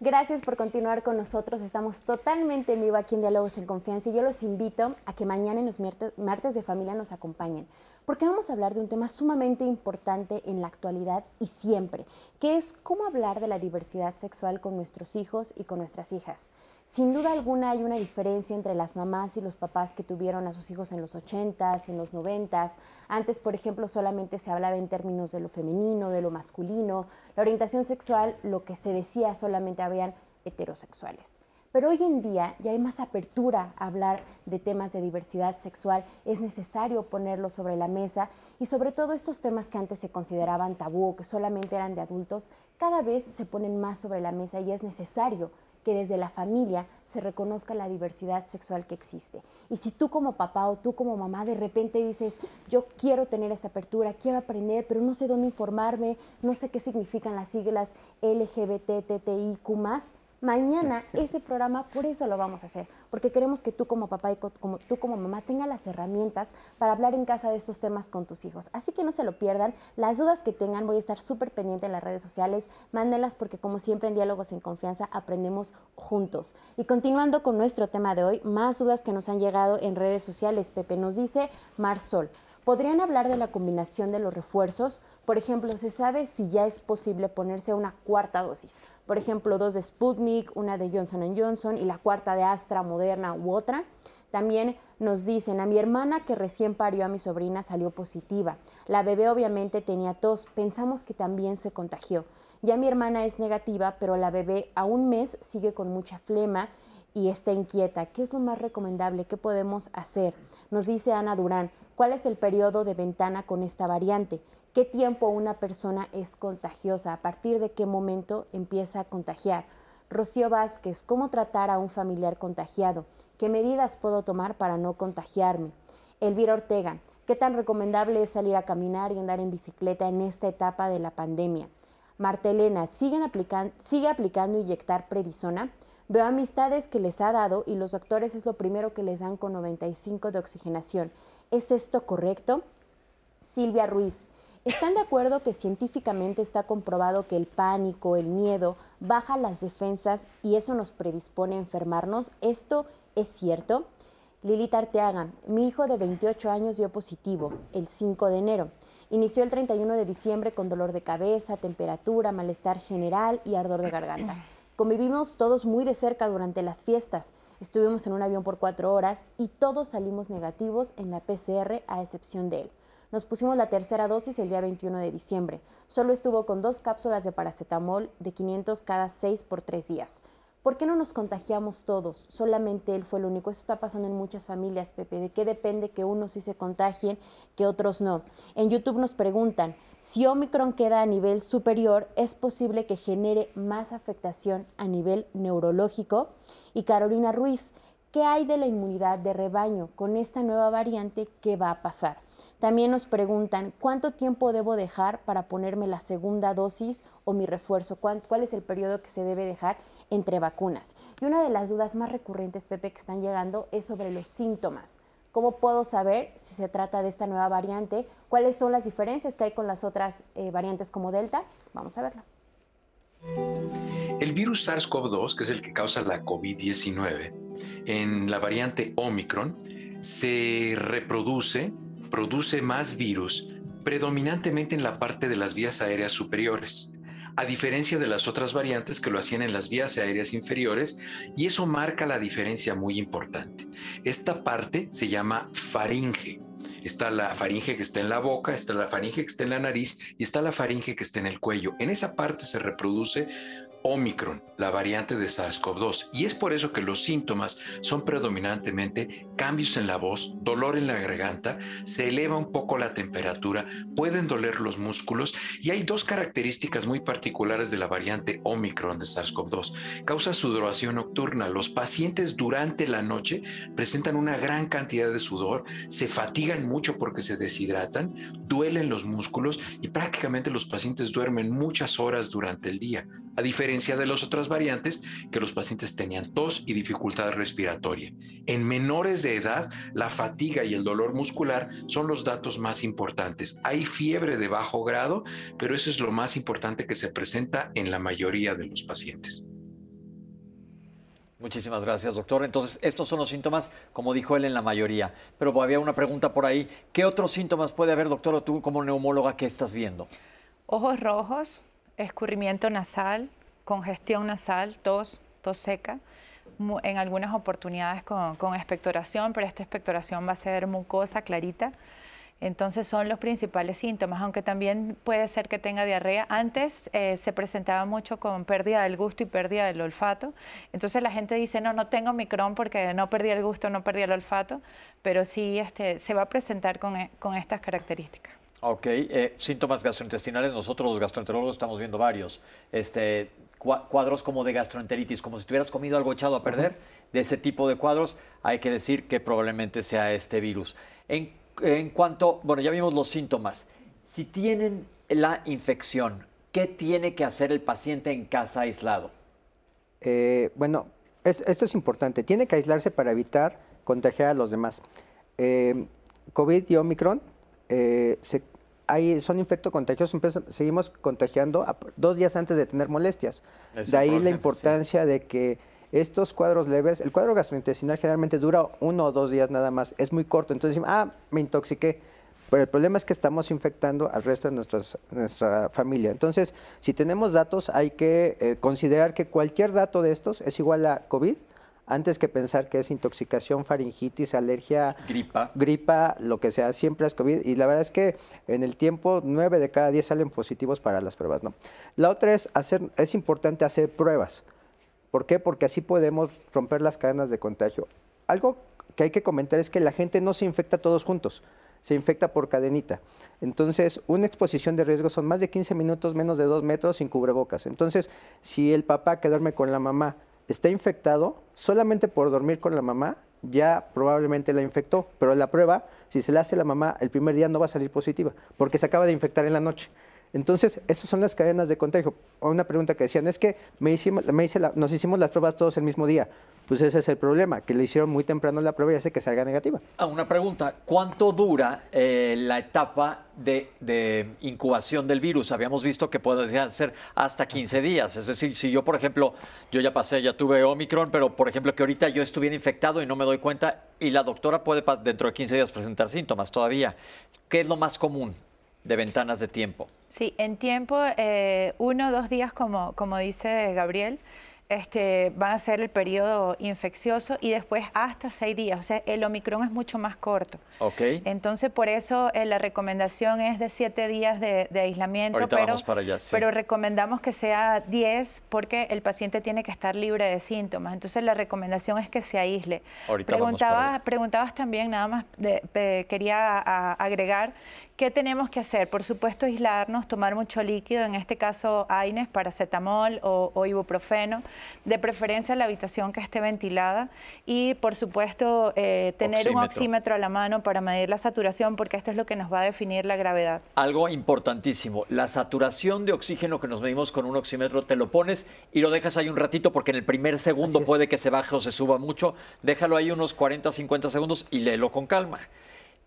Gracias por continuar con nosotros. Estamos totalmente en vivo aquí en Diálogos en Confianza y yo los invito a que mañana en los martes de familia nos acompañen porque vamos a hablar de un tema sumamente importante en la actualidad y siempre, que es cómo hablar de la diversidad sexual con nuestros hijos y con nuestras hijas. Sin duda alguna hay una diferencia entre las mamás y los papás que tuvieron a sus hijos en los 80s, en los 90s. Antes, por ejemplo, solamente se hablaba en términos de lo femenino, de lo masculino. La orientación sexual, lo que se decía solamente habían heterosexuales. Pero hoy en día ya hay más apertura a hablar de temas de diversidad sexual, es necesario ponerlo sobre la mesa y sobre todo estos temas que antes se consideraban tabú que solamente eran de adultos, cada vez se ponen más sobre la mesa y es necesario que desde la familia se reconozca la diversidad sexual que existe. Y si tú como papá o tú como mamá de repente dices, yo quiero tener esta apertura, quiero aprender, pero no sé dónde informarme, no sé qué significan las siglas LGBTTIQ, Mañana ese programa, por eso lo vamos a hacer, porque queremos que tú como papá y como, tú como mamá tengas las herramientas para hablar en casa de estos temas con tus hijos. Así que no se lo pierdan. Las dudas que tengan, voy a estar súper pendiente en las redes sociales. Mándenlas porque como siempre en Diálogos en Confianza aprendemos juntos. Y continuando con nuestro tema de hoy, más dudas que nos han llegado en redes sociales. Pepe nos dice Marsol. ¿Podrían hablar de la combinación de los refuerzos? Por ejemplo, ¿se sabe si ya es posible ponerse una cuarta dosis? Por ejemplo, dos de Sputnik, una de Johnson Johnson y la cuarta de Astra, Moderna u otra. También nos dicen, a mi hermana que recién parió a mi sobrina salió positiva. La bebé obviamente tenía tos, pensamos que también se contagió. Ya mi hermana es negativa, pero la bebé a un mes sigue con mucha flema y está inquieta. ¿Qué es lo más recomendable? ¿Qué podemos hacer? Nos dice Ana Durán, ¿Cuál es el periodo de ventana con esta variante? ¿Qué tiempo una persona es contagiosa? ¿A partir de qué momento empieza a contagiar? Rocío Vázquez, ¿cómo tratar a un familiar contagiado? ¿Qué medidas puedo tomar para no contagiarme? Elvira Ortega, ¿qué tan recomendable es salir a caminar y andar en bicicleta en esta etapa de la pandemia? Marta Elena, ¿sigue aplicando inyectar predisona? Veo amistades que les ha dado y los doctores es lo primero que les dan con 95 de oxigenación. ¿Es esto correcto? Silvia Ruiz, ¿están de acuerdo que científicamente está comprobado que el pánico, el miedo, baja las defensas y eso nos predispone a enfermarnos? ¿Esto es cierto? Lilita Arteaga, mi hijo de 28 años dio positivo el 5 de enero. Inició el 31 de diciembre con dolor de cabeza, temperatura, malestar general y ardor de garganta. Convivimos todos muy de cerca durante las fiestas. Estuvimos en un avión por cuatro horas y todos salimos negativos en la PCR a excepción de él. Nos pusimos la tercera dosis el día 21 de diciembre. Solo estuvo con dos cápsulas de paracetamol de 500 cada seis por tres días. ¿Por qué no nos contagiamos todos? Solamente él fue el único. Eso está pasando en muchas familias, Pepe. ¿De qué depende que unos sí se contagien, que otros no? En YouTube nos preguntan, si Omicron queda a nivel superior, ¿es posible que genere más afectación a nivel neurológico? Y Carolina Ruiz, ¿qué hay de la inmunidad de rebaño? Con esta nueva variante, ¿qué va a pasar? También nos preguntan, ¿cuánto tiempo debo dejar para ponerme la segunda dosis o mi refuerzo? ¿Cuál, es el periodo que se debe dejar entre vacunas? Y una de las dudas más recurrentes, Pepe, que están llegando es sobre los síntomas. ¿Cómo puedo saber si se trata de esta nueva variante? ¿Cuáles son las diferencias que hay con las otras eh, variantes como Delta? Vamos a verlo. El virus SARS-CoV-2, que es el que causa la COVID-19, en la variante Omicron, se reproduce, produce más virus predominantemente en la parte de las vías aéreas superiores, a diferencia de las otras variantes que lo hacían en las vías aéreas inferiores, y eso marca la diferencia muy importante. Esta parte se llama faringe. Está la faringe que está en la boca, está la faringe que está en la nariz y está la faringe que está en el cuello. En esa parte se reproduce Omicron, la variante de SARS-CoV-2. Y es por eso que los síntomas son predominantemente cambios en la voz, dolor en la garganta, se eleva un poco la temperatura, pueden doler los músculos y hay dos características muy particulares de la variante Omicron de SARS-CoV-2. Causa sudoración nocturna. Los pacientes durante la noche presentan una gran cantidad de sudor, se fatigan mucho porque se deshidratan, duelen los músculos y prácticamente los pacientes duermen muchas horas durante el día a diferencia de las otras variantes que los pacientes tenían tos y dificultad respiratoria. En menores de edad, la fatiga y el dolor muscular son los datos más importantes. Hay fiebre de bajo grado, pero eso es lo más importante que se presenta en la mayoría de los pacientes. Muchísimas gracias, doctor. Entonces, estos son los síntomas, como dijo él, en la mayoría. Pero había una pregunta por ahí. ¿Qué otros síntomas puede haber, doctor, o tú como neumóloga, qué estás viendo? Ojos rojos, escurrimiento nasal, congestión nasal, tos, tos seca, en algunas oportunidades con, expectoración, pero esta expectoración va a ser mucosa, clarita. Entonces son los principales síntomas, aunque también puede ser que tenga diarrea. Antes eh, se presentaba mucho con pérdida del gusto y pérdida del olfato. Entonces la gente dice, no, no tengo micrón porque no perdí el gusto, no perdí el olfato, pero sí este, se va a presentar con, con estas características. Ok, eh, síntomas gastrointestinales, nosotros los gastroenterólogos estamos viendo varios. Este, cuadros como de gastroenteritis, como si tuvieras comido algo echado a perder, de ese tipo de cuadros, hay que decir que probablemente sea este virus. En, en cuanto, bueno, ya vimos los síntomas. Si tienen la infección, ¿qué tiene que hacer el paciente en casa aislado? Eh, bueno, esto es importante. Tiene que aislarse para evitar contagiar a los demás. Eh, COVID y Omicron se son infectocontagiosos, seguimos contagiando dos días antes de tener molestias. de ahí la importancia de que estos cuadros leves, el cuadro gastrointestinal generalmente dura uno o dos días nada más, es muy corto, entonces decimos, ah, me intoxiqué. Pero el problema es que estamos infectando al resto de nuestra familia. Entonces, si tenemos datos, hay que eh, considerar que cualquier dato de estos es igual a COVID, antes que pensar que es intoxicación, faringitis, alergia, gripa, gripa lo que sea, siempre es COVID. Y la verdad es que en el tiempo, nueve de cada diez salen positivos para las pruebas. ¿no? La otra es, hacer, es importante hacer pruebas. ¿Por qué? Porque así podemos romper las cadenas de contagio. Algo que hay que comentar es que la gente no se infecta todos juntos se infecta por cadenita. Entonces, una exposición de riesgo son más de 15 minutos, menos de 2 metros sin cubrebocas. Entonces, si el papá que duerme con la mamá está infectado, solamente por dormir con la mamá ya probablemente la infectó, pero la prueba, si se la hace la mamá el primer día no va a salir positiva, porque se acaba de infectar en la noche. Entonces, esas son las cadenas de contagio. Una pregunta que decían es que me hicimos, me hice nos hicimos las pruebas todos el mismo día. Pues ese es el problema, que le hicieron muy temprano la prueba y hace que salga negativa. Ah, una pregunta, ¿cuánto dura eh, la etapa de, incubación del virus? Habíamos visto que puede ser hasta 15 días. Es decir, si yo, por ejemplo, yo ya pasé, ya tuve Omicron, pero por ejemplo que ahorita yo estuviera infectado y no me doy cuenta y la doctora puede dentro de 15 días presentar síntomas todavía. ¿Qué es lo más común de ventanas de tiempo? Sí, en tiempo, eh, uno o dos días, como, como dice Gabriel, este, va a ser el periodo infeccioso y después hasta seis días. O sea, el Omicron es mucho más corto. Ok. Entonces, por eso eh, la recomendación es de siete días de, aislamiento. pero, pero recomendamos que sea diez porque el paciente tiene que estar libre de síntomas. Entonces, la recomendación es que se aísle. Preguntaba, preguntabas también, nada más, quería agregar ¿Qué tenemos que hacer? Por supuesto, aislarnos, tomar mucho líquido, en este caso AINES, paracetamol o, ibuprofeno. de preferencia la habitación que esté ventilada y por supuesto eh, tener un oxímetro a la mano para medir la saturación porque esto es lo que nos va a definir la gravedad. Algo importantísimo, la saturación de oxígeno que nos medimos con un oxímetro te lo pones y lo dejas ahí un ratito porque en el primer segundo puede que se baje o se suba mucho, déjalo ahí unos 40, 50 segundos y léelo con calma.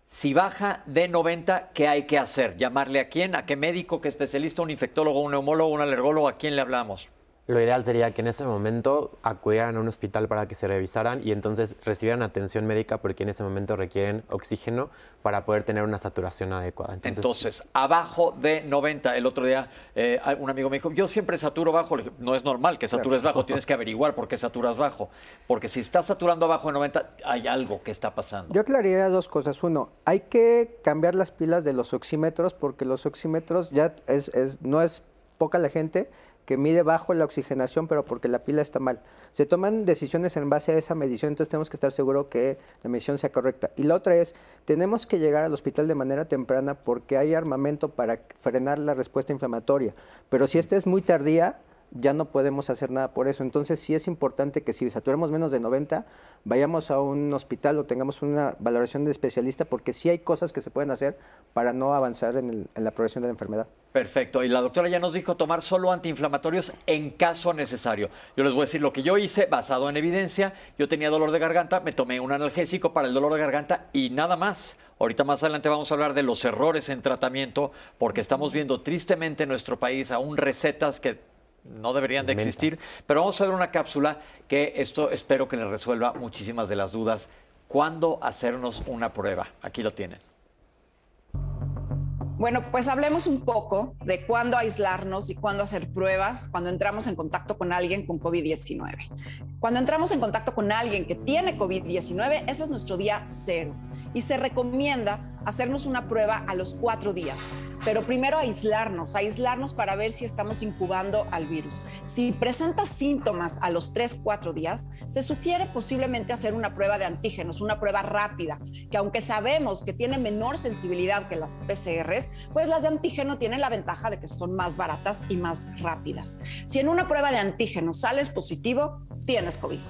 Si baja de 90, ¿qué hay que hacer? ¿Llamarle a quién? ¿A qué médico? ¿Qué especialista? ¿Un infectólogo? ¿Un neumólogo? ¿Un alergólogo? ¿A quién le hablamos? Lo ideal sería que en ese momento acudieran a un hospital para que se revisaran y entonces recibieran atención médica porque en ese momento requieren oxígeno para poder tener una saturación adecuada. Entonces, abajo de 90. El otro día eh, un amigo me dijo, yo siempre saturo bajo. Le dije, no es normal que satures bajo, tienes que averiguar por qué saturas bajo. Porque si estás saturando abajo de 90, hay algo que está pasando. Yo aclararía dos cosas. Uno, hay que cambiar las pilas de los oxímetros porque los oxímetros ya es, es no es poca la gente que mide bajo la oxigenación, pero porque la pila está mal. Se toman decisiones en base a esa medición, entonces tenemos que estar seguros que la medición sea correcta. Y la otra es, tenemos que llegar al hospital de manera temprana porque hay armamento para frenar la respuesta inflamatoria. Pero si esta es muy tardía, ya no podemos hacer nada por eso. Entonces sí es importante que si saturamos menos de 90, vayamos a un hospital o tengamos una valoración de especialista porque sí hay cosas que se pueden hacer para no avanzar en, la progresión de la enfermedad. Perfecto. Y la doctora ya nos dijo tomar solo antiinflamatorios en caso necesario. Yo les voy a decir lo que yo hice basado en evidencia. Yo tenía dolor de garganta, me tomé un analgésico para el dolor de garganta y nada más. Ahorita más adelante vamos a hablar de los errores en tratamiento porque estamos viendo tristemente en nuestro país aún recetas que no deberían de existir. Pero vamos a ver una cápsula que esto espero que les resuelva muchísimas de las dudas. ¿Cuándo hacernos una prueba? Aquí lo tienen. Bueno, pues hablemos un poco de cuándo aislarnos y cuándo hacer pruebas cuando entramos en contacto con alguien con COVID-19. Cuando entramos en contacto con alguien que tiene COVID-19, ese es nuestro día cero y se recomienda hacernos una prueba a los cuatro días, pero primero aislarnos, aislarnos para ver si estamos incubando al virus. Si presenta síntomas a los tres, cuatro días, se sugiere posiblemente hacer una prueba de antígenos, una prueba rápida, que aunque sabemos que tiene menor sensibilidad que las PCRs, pues las de antígeno tienen la ventaja de que son más baratas y más rápidas. Si en una prueba de antígenos sales positivo, tienes COVID.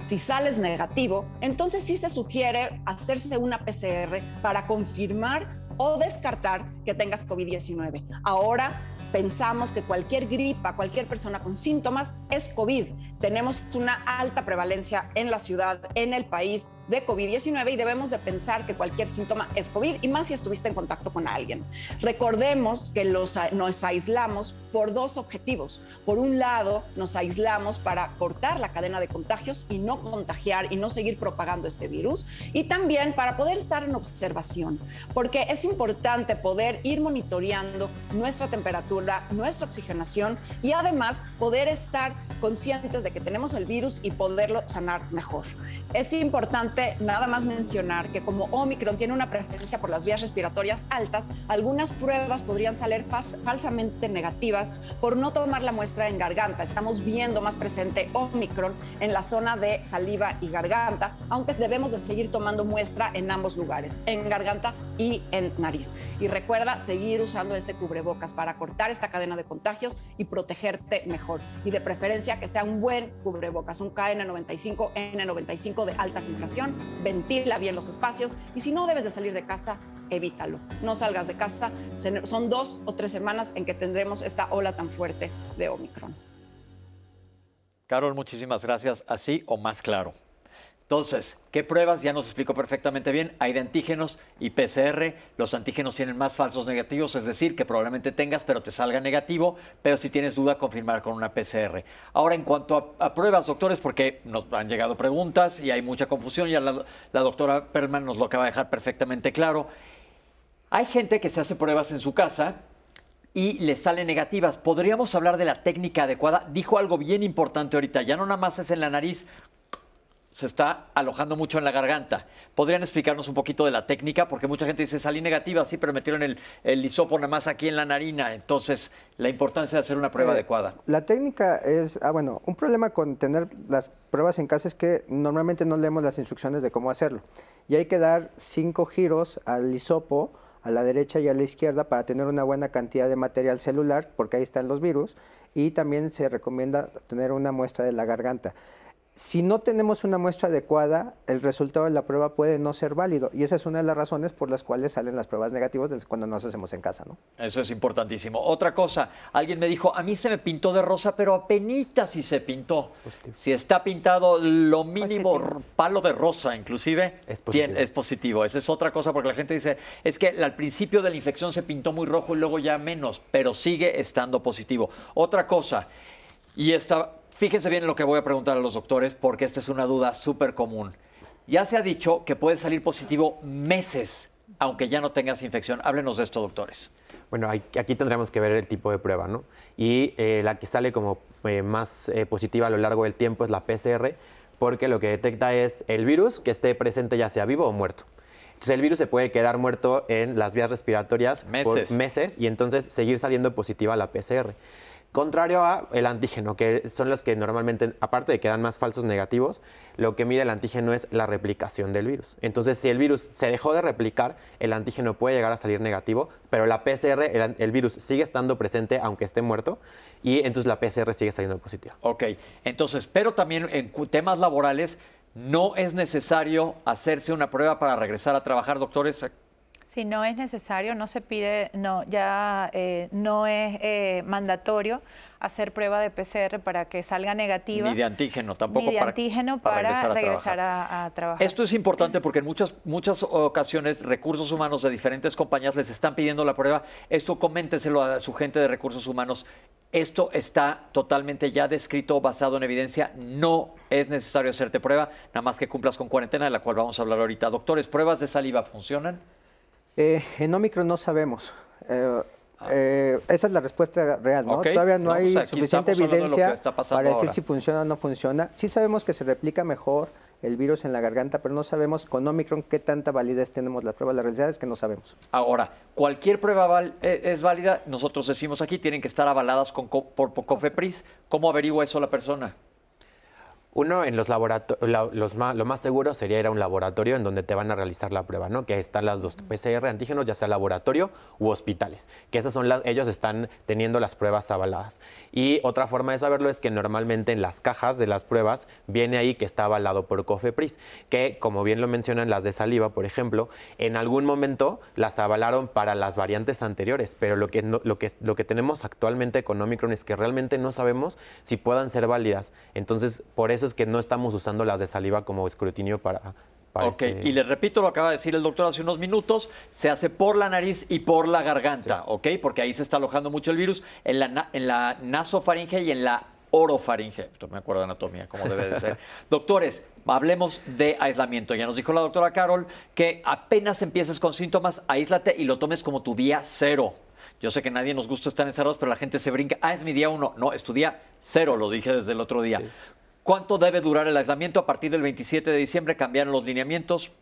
Si sales negativo, entonces sí se sugiere hacerse una PCR para confirmar o descartar que tengas COVID-19. Ahora pensamos que cualquier gripa, cualquier persona con síntomas es COVID. Tenemos una alta prevalencia en la ciudad, en el país de COVID-19 y debemos de pensar que cualquier síntoma es COVID y más si estuviste en contacto con alguien. Recordemos que los, nos aislamos por dos objetivos. Por un lado, nos aislamos para cortar la cadena de contagios y no contagiar y no seguir propagando este virus y también para poder estar en observación, porque es importante poder ir monitoreando nuestra temperatura, nuestra oxigenación y además poder estar conscientes de que tenemos el virus y poderlo sanar mejor. Es importante nada más mencionar que como Omicron tiene una preferencia por las vías respiratorias altas, algunas pruebas podrían salir falsamente negativas por no tomar la muestra en garganta. Estamos viendo más presente Omicron en la zona de saliva y garganta, aunque debemos de seguir tomando muestra en ambos lugares, en garganta y en nariz. Y recuerda seguir usando ese cubrebocas para cortar esta cadena de contagios y protegerte mejor. Y de preferencia que sea un buen cubrebocas, un KN95, N95 de alta filtración, ventila bien los espacios y si no debes de salir de casa, evítalo. No salgas de casa, son dos o tres semanas en que tendremos esta ola tan fuerte de Omicron. Carol, muchísimas gracias. Así o más claro. Entonces, ¿qué pruebas? Ya nos explicó perfectamente bien. Hay de antígenos y PCR. Los antígenos tienen más falsos negativos, es decir, que probablemente tengas, pero te salga negativo. Pero si tienes duda, confirmar con una PCR. Ahora, en cuanto a, pruebas, doctores, porque nos han llegado preguntas y hay mucha confusión, ya la, doctora Perlman nos lo acaba de dejar perfectamente claro. Hay gente que se hace pruebas en su casa y le salen negativas. ¿Podríamos hablar de la técnica adecuada? Dijo algo bien importante ahorita, ya no nada más es en la nariz, se está alojando mucho en la garganta. ¿Podrían explicarnos un poquito de la técnica? Porque mucha gente dice, salí negativa, sí, pero metieron el, el hisopo nada más aquí en la narina. Entonces, la importancia de hacer una prueba eh, adecuada. La técnica es, ah, bueno, un problema con tener las pruebas en casa es que normalmente no leemos las instrucciones de cómo hacerlo. Y hay que dar cinco giros al hisopo a la derecha y a la izquierda para tener una buena cantidad de material celular, porque ahí están los virus, y también se recomienda tener una muestra de la garganta. Si no tenemos una muestra adecuada, el resultado de la prueba puede no ser válido y esa es una de las razones por las cuales salen las pruebas negativas cuando nos hacemos en casa. ¿no? Eso es importantísimo. Otra cosa, alguien me dijo, a mí se me pintó de rosa, pero apenas si se pintó. si está pintado lo mínimo palo de rosa, inclusive, es positivo. es positivo. Esa es otra cosa porque la gente dice, es que al principio de la infección se pintó muy rojo y luego ya menos, pero sigue estando positivo. Otra cosa, y esta Fíjense bien en lo que voy a preguntar a los doctores porque esta es una duda súper común. Ya se ha dicho que puede salir positivo meses, aunque ya no tengas infección. Háblenos de esto, doctores. Bueno, aquí tendremos que ver el tipo de prueba, ¿no? Y eh, la que sale como eh, más eh, positiva a lo largo del tiempo es la PCR, porque lo que detecta es el virus que esté presente ya sea vivo o muerto. Entonces el virus se puede quedar muerto en las vías respiratorias por meses y entonces seguir saliendo positiva la PCR. Contrario a el antígeno, que son los que normalmente, aparte de que dan más falsos negativos, lo que mide el antígeno es la replicación del virus. Entonces, si el virus se dejó de replicar, el antígeno puede llegar a salir negativo, pero la PCR, el, virus sigue estando presente aunque esté muerto, y entonces la PCR sigue saliendo positiva. Ok, entonces, pero también en temas laborales, no es necesario hacerse una prueba para regresar a trabajar, doctores. Si no es necesario, no se pide, no, ya eh, no es eh, mandatorio hacer prueba de PCR para que salga negativa. Ni de antígeno tampoco. Ni de antígeno para, regresar, a, trabajar. Esto es importante porque en muchas, muchas ocasiones recursos humanos de diferentes compañías les están pidiendo la prueba. Esto coménteselo a su gente de recursos humanos. Esto está totalmente ya descrito, basado en evidencia. No es necesario hacerte prueba, nada más que cumplas con cuarentena, de la cual vamos a hablar ahorita. Doctores, ¿pruebas de saliva funcionan? Eh, en Omicron no sabemos. Eh, eh, esa es la respuesta real, ¿no? Todavía no, hay pues suficiente evidencia para decir si funciona o no funciona. Sí sabemos que se replica mejor el virus en la garganta, pero no sabemos con Omicron qué tanta validez tenemos la prueba. La realidad es que no sabemos. Ahora, cualquier prueba es válida. Nosotros decimos aquí, tienen que estar avaladas con, por COFEPRIS. ¿Cómo averigua eso la persona? Uno, en los laboratorios, lo más seguro sería ir a un laboratorio en donde te van a realizar la prueba, ¿no? Que están las dos PCR antígenos, ya sea laboratorio u hospitales, que esas son las, ellos están teniendo las pruebas avaladas. Y otra forma de saberlo es que normalmente en las cajas de las pruebas viene ahí que está avalado por COFEPRIS, que como bien lo mencionan las de saliva, por ejemplo, en algún momento las avalaron para las variantes anteriores, pero lo que, lo que, lo que tenemos actualmente con Omicron es que realmente no sabemos si puedan ser válidas. Entonces, por eso que no estamos usando las de saliva como escrutinio para, ok, este y le repito lo que acaba de decir el doctor hace unos minutos, se hace por la nariz y por la garganta, ¿ok? Porque ahí se está alojando mucho el virus, en la, en la nasofaringe y en la orofaringe. Me acuerdo de anatomía, como debe de ser. Doctores, hablemos de aislamiento. Ya nos dijo la doctora Carol que apenas empieces con síntomas, aíslate y lo tomes como tu día cero. Yo sé que nadie nos gusta estar encerrados, pero la gente se brinca. Ah, es mi día uno. No, es tu día cero, lo dije desde el otro día. ¿Cuánto debe durar el aislamiento? A partir del 27 de diciembre cambiaron los lineamientos.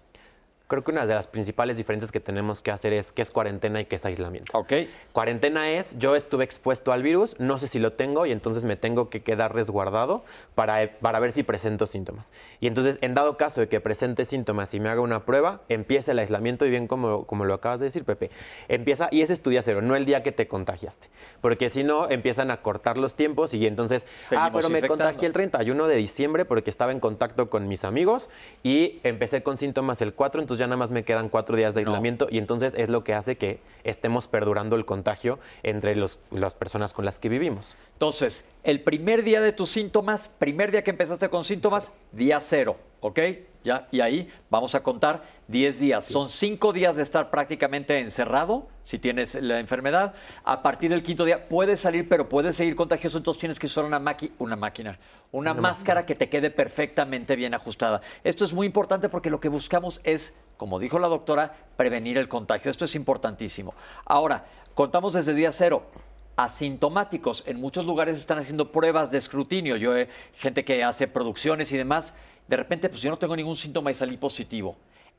Creo que una de las principales diferencias que tenemos que hacer es qué es cuarentena y qué es aislamiento. Ok. Cuarentena es, yo estuve expuesto al virus, no sé si lo tengo y entonces me tengo que quedar resguardado para, para ver si presento síntomas. Y entonces, en dado caso de que presente síntomas y me haga una prueba, empieza el aislamiento y bien como, como lo acabas de decir, Pepe, empieza, y ese es tu día cero, no el día que te contagiaste. Porque si no, empiezan a cortar los tiempos y entonces, ah, pero me contagié el 31 de diciembre porque estaba en contacto con mis amigos y empecé con síntomas el 4, entonces ya nada más me quedan cuatro días de aislamiento y entonces es lo que hace que estemos perdurando el contagio entre los, las personas con las que vivimos. Entonces, el primer día de tus síntomas, primer día que empezaste con síntomas, día cero, ¿ok? ¿Ya? Y ahí vamos a contar 10 días. Son 5 días de estar prácticamente encerrado si tienes la enfermedad. A partir del quinto día puedes salir, pero puedes seguir contagioso, entonces tienes que usar una, una máquina, una, máscara que te quede perfectamente bien ajustada. Esto es muy importante porque lo que buscamos es, como dijo la doctora, prevenir el contagio. Esto es importantísimo. Ahora, contamos desde día cero asintomáticos. En muchos lugares están haciendo pruebas de escrutinio. Yo he gente que hace producciones y demás de repente, pues yo no tengo ningún síntoma y salí positivo.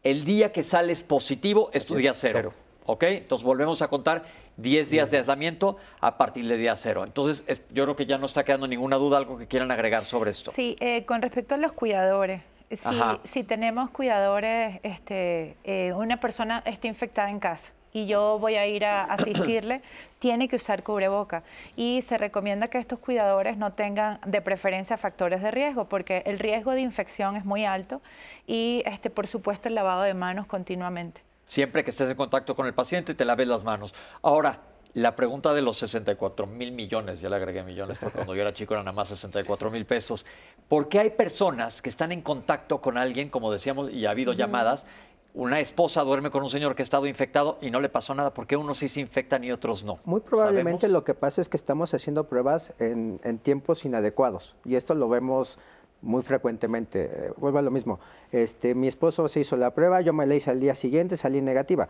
El día que sales positivo es tu día cero. ¿Ok? Entonces volvemos a contar 10 días de aislamiento a partir de día cero. Entonces, yo creo que ya no está quedando ninguna duda, algo que quieran agregar sobre esto. Sí, eh, con respecto a los cuidadores. Si, si tenemos cuidadores, este, eh, una persona está infectada en casa y yo voy a ir a asistirle, tiene que usar cubreboca. Y se recomienda que estos cuidadores no tengan de preferencia factores de riesgo, porque el riesgo de infección es muy alto y, este, por supuesto, el lavado de manos continuamente. Siempre que estés en contacto con el paciente, te laves las manos. Ahora, la pregunta de los 64 mil millones, ya le agregué millones, porque cuando yo era chico eran nada más 64 mil pesos. ¿Por qué hay personas que están en contacto con alguien, como decíamos, y ha habido llamadas, una esposa duerme con un señor que ha estado infectado y no le pasó nada, ¿por qué unos sí se infectan y otros no? Muy probablemente lo que pasa es que estamos haciendo pruebas en, en tiempos inadecuados y esto lo vemos muy frecuentemente. Eh, vuelvo a lo mismo. Este, mi esposo se hizo la prueba, yo me la hice al día siguiente, salí negativa.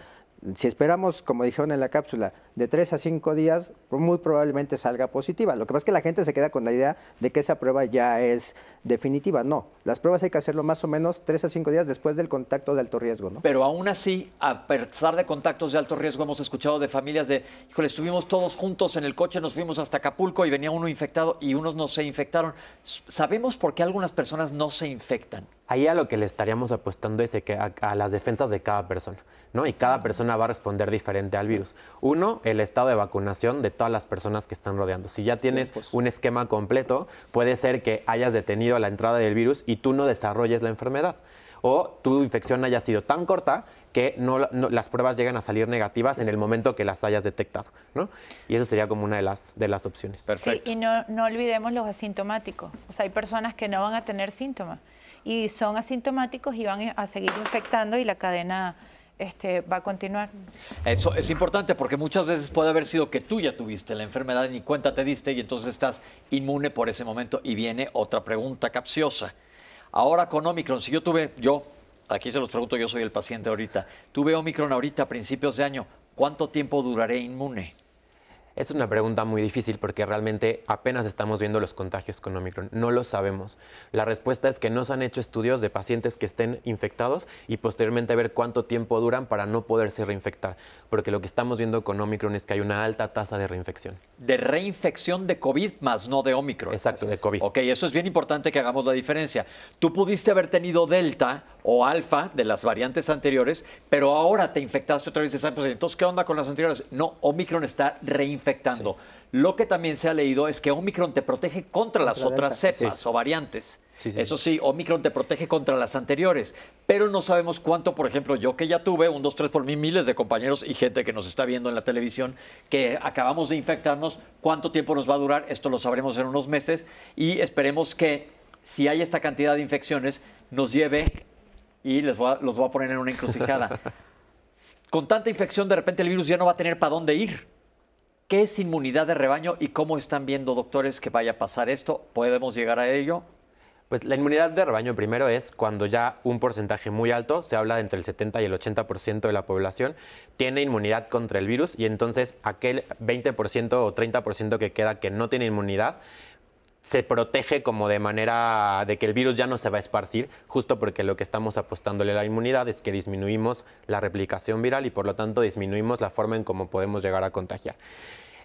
Si esperamos, como dijeron en la cápsula, de tres a cinco días, muy probablemente salga positiva. Lo que pasa es que la gente se queda con la idea de que esa prueba ya es definitiva. No, las pruebas hay que hacerlo más o menos tres a cinco días después del contacto de alto riesgo. ¿no? Pero aún así, a pesar de contactos de alto riesgo, hemos escuchado de familias de, híjole, estuvimos todos juntos en el coche, nos fuimos hasta Acapulco y venía uno infectado y unos no se infectaron. ¿Sabemos por qué algunas personas no se infectan? Ahí a lo que le estaríamos apostando es que a, las defensas de cada persona, ¿no? Y cada persona va a responder diferente al virus. Uno, el estado de vacunación de todas las personas que están rodeando. Si ya tienes un esquema completo, puede ser que hayas detenido la entrada del virus y tú no desarrolles la enfermedad. O tu infección haya sido tan corta que no, las pruebas llegan a salir negativas en el momento que las hayas detectado, ¿no? Y eso sería como una de las, de las opciones. Perfecto. Sí, y no, no olvidemos los asintomáticos. O sea, hay personas que no van a tener síntomas y son asintomáticos y van a seguir infectando y la cadena este, va a continuar. Eso es importante porque muchas veces puede haber sido que tú ya tuviste la enfermedad y ni cuenta te diste y entonces estás inmune por ese momento. Y viene otra pregunta capciosa. Ahora con Omicron, si yo tuve, yo, aquí se los pregunto, yo soy el paciente ahorita, tuve Omicron ahorita a principios de año, ¿cuánto tiempo duraré inmune? Es una pregunta muy difícil porque realmente apenas estamos viendo los contagios con Omicron. No lo sabemos. La respuesta es que no se han hecho estudios de pacientes que estén infectados y posteriormente ver cuánto tiempo duran para no poderse reinfectar. Porque lo que estamos viendo con Omicron es que hay una alta tasa de reinfección. De reinfección de COVID más no de Omicron. Exacto, de COVID. Ok, eso es bien importante que hagamos la diferencia. Tú pudiste haber tenido Delta o Alfa de las variantes anteriores, pero ahora te infectaste otra vez. Ah, pues, entonces, ¿qué onda con las anteriores? No, Omicron está reinfectando lo que también se ha leído es que Omicron te protege contra las otras cepas o variantes. Eso sí, Omicron te protege contra las anteriores, pero no sabemos cuánto, por ejemplo, yo que ya tuve un, dos, tres por mí, miles de compañeros y gente que nos está viendo en la televisión, que acabamos de infectarnos, cuánto tiempo nos va a durar, esto lo sabremos en unos meses y esperemos que si hay esta cantidad de infecciones, nos lleve y les los voy a poner en una encrucijada. Con tanta infección, de repente el virus ya no va a tener para dónde ir. ¿Qué es inmunidad de rebaño y cómo están viendo, doctores, que vaya a pasar esto? ¿Podemos llegar a ello? Pues la inmunidad de rebaño primero es cuando ya un porcentaje muy alto, se habla de entre el 70 y el 80% de la población, tiene inmunidad contra el virus y entonces aquel 20% o 30% que queda que no tiene inmunidad, se protege como de manera de que el virus ya no se va a esparcir, justo porque lo que estamos apostándole a la inmunidad es que disminuimos la replicación viral y por lo tanto disminuimos la forma en cómo podemos llegar a contagiar.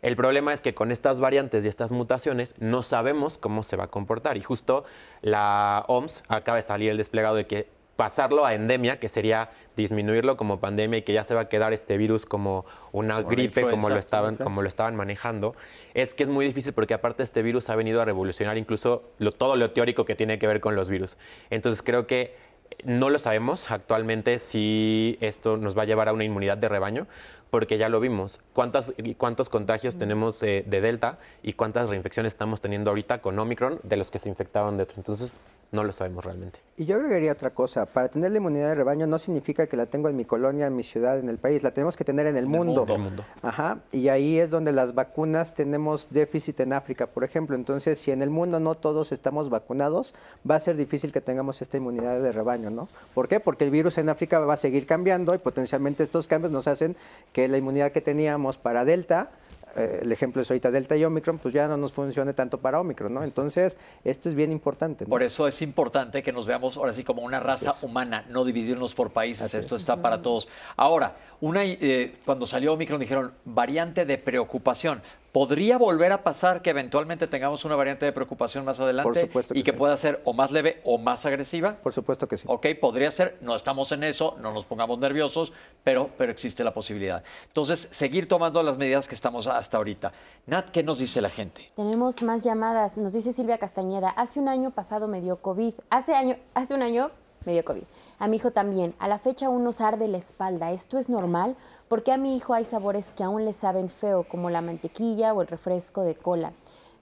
El problema es que con estas variantes y estas mutaciones no sabemos cómo se va a comportar. Y justo la OMS acaba de salir el desplegado de que pasarlo a endemia, que sería disminuirlo como pandemia y que ya se va a quedar este virus como una gripe, como lo, estaban, como lo estaban manejando, es que es muy difícil porque aparte este virus ha venido a revolucionar incluso todo lo teórico que tiene que ver con los virus. Entonces creo que no lo sabemos actualmente si esto nos va a llevar a una inmunidad de rebaño, porque ya lo vimos. ¿Cuántas, ¿Cuántos contagios tenemos de Delta y cuántas reinfecciones estamos teniendo ahorita con Omicron de los que se infectaron de otro? Entonces, no lo sabemos realmente. Y yo agregaría otra cosa. Para tener la inmunidad de rebaño no significa que la tengo en mi colonia, en mi ciudad, en el país. La tenemos que tener en el, mundo. El mundo. Ajá. Y ahí es donde las vacunas tenemos déficit en África, por ejemplo. Entonces, si en el mundo no todos estamos vacunados, va a ser difícil que tengamos esta inmunidad de rebaño, ¿no? ¿Por qué? Porque el virus en África va a seguir cambiando y potencialmente estos cambios nos hacen que la inmunidad que teníamos para Delta eh, el ejemplo es ahorita Delta y Omicron, pues ya no nos funcione tanto para Omicron, ¿no? Entonces, esto es bien importante. Por eso es importante que nos veamos ahora sí como una raza humana, no dividirnos por países, esto está para todos. Ahora, una, eh, cuando salió Omicron dijeron variante de preocupación. ¿Podría volver a pasar que eventualmente tengamos una variante de preocupación más adelante? Por supuesto que y que sí. pueda ser o más leve o más agresiva. Por supuesto que sí. Ok, podría ser, no estamos en eso, no nos pongamos nerviosos, pero, pero existe la posibilidad. Entonces, seguir tomando las medidas que estamos hasta ahorita. Nat, ¿qué nos dice la gente? Tenemos más llamadas. Nos dice Silvia Castañeda, hace un año pasado me dio COVID. Hace, año, hace un año me dio COVID. A mi hijo también. A la fecha aún nos arde la espalda. ¿Esto es normal? Porque a mi hijo hay sabores que aún le saben feo, como la mantequilla o el refresco de cola.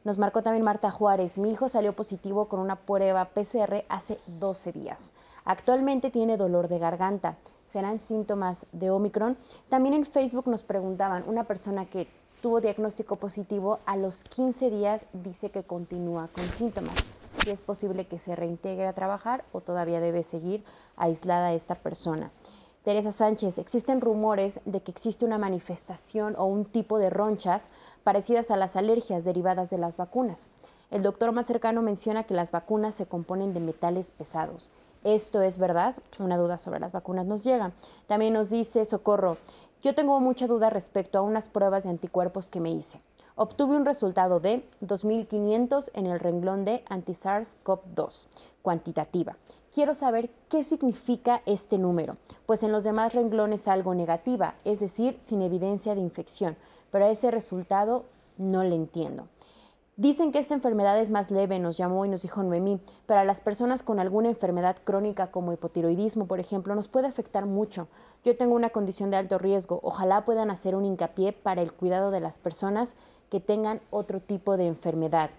Nos marcó también Marta Juárez. Mi hijo salió positivo con una prueba PCR hace 12 días. Actualmente tiene dolor de garganta. ¿Serán síntomas de Omicron? También en Facebook nos preguntaban, una persona que tuvo diagnóstico positivo a los 15 días dice que continúa con síntomas. Si es posible que se reintegre a trabajar o todavía debe seguir aislada esta persona. Teresa Sánchez, existen rumores de que existe una manifestación o un tipo de ronchas parecidas a las alergias derivadas de las vacunas. El doctor más cercano menciona que las vacunas se componen de metales pesados. ¿Esto es verdad? Una duda sobre las vacunas nos llega. También nos dice Socorro, yo tengo mucha duda respecto a unas pruebas de anticuerpos que me hice. Obtuve un resultado de 2500 en el renglón de anti-SARS-CoV-2, cuantitativa. Quiero saber qué significa este número, pues en los demás renglones algo negativa, es decir, sin evidencia de infección, pero a ese resultado no le entiendo. Dicen que esta enfermedad es más leve, nos llamó y nos dijo Noemí, pero a las personas con alguna enfermedad crónica como hipotiroidismo, por ejemplo, nos puede afectar mucho. Yo tengo una condición de alto riesgo, ojalá puedan hacer un hincapié para el cuidado de las personas que tengan otro tipo de enfermedad.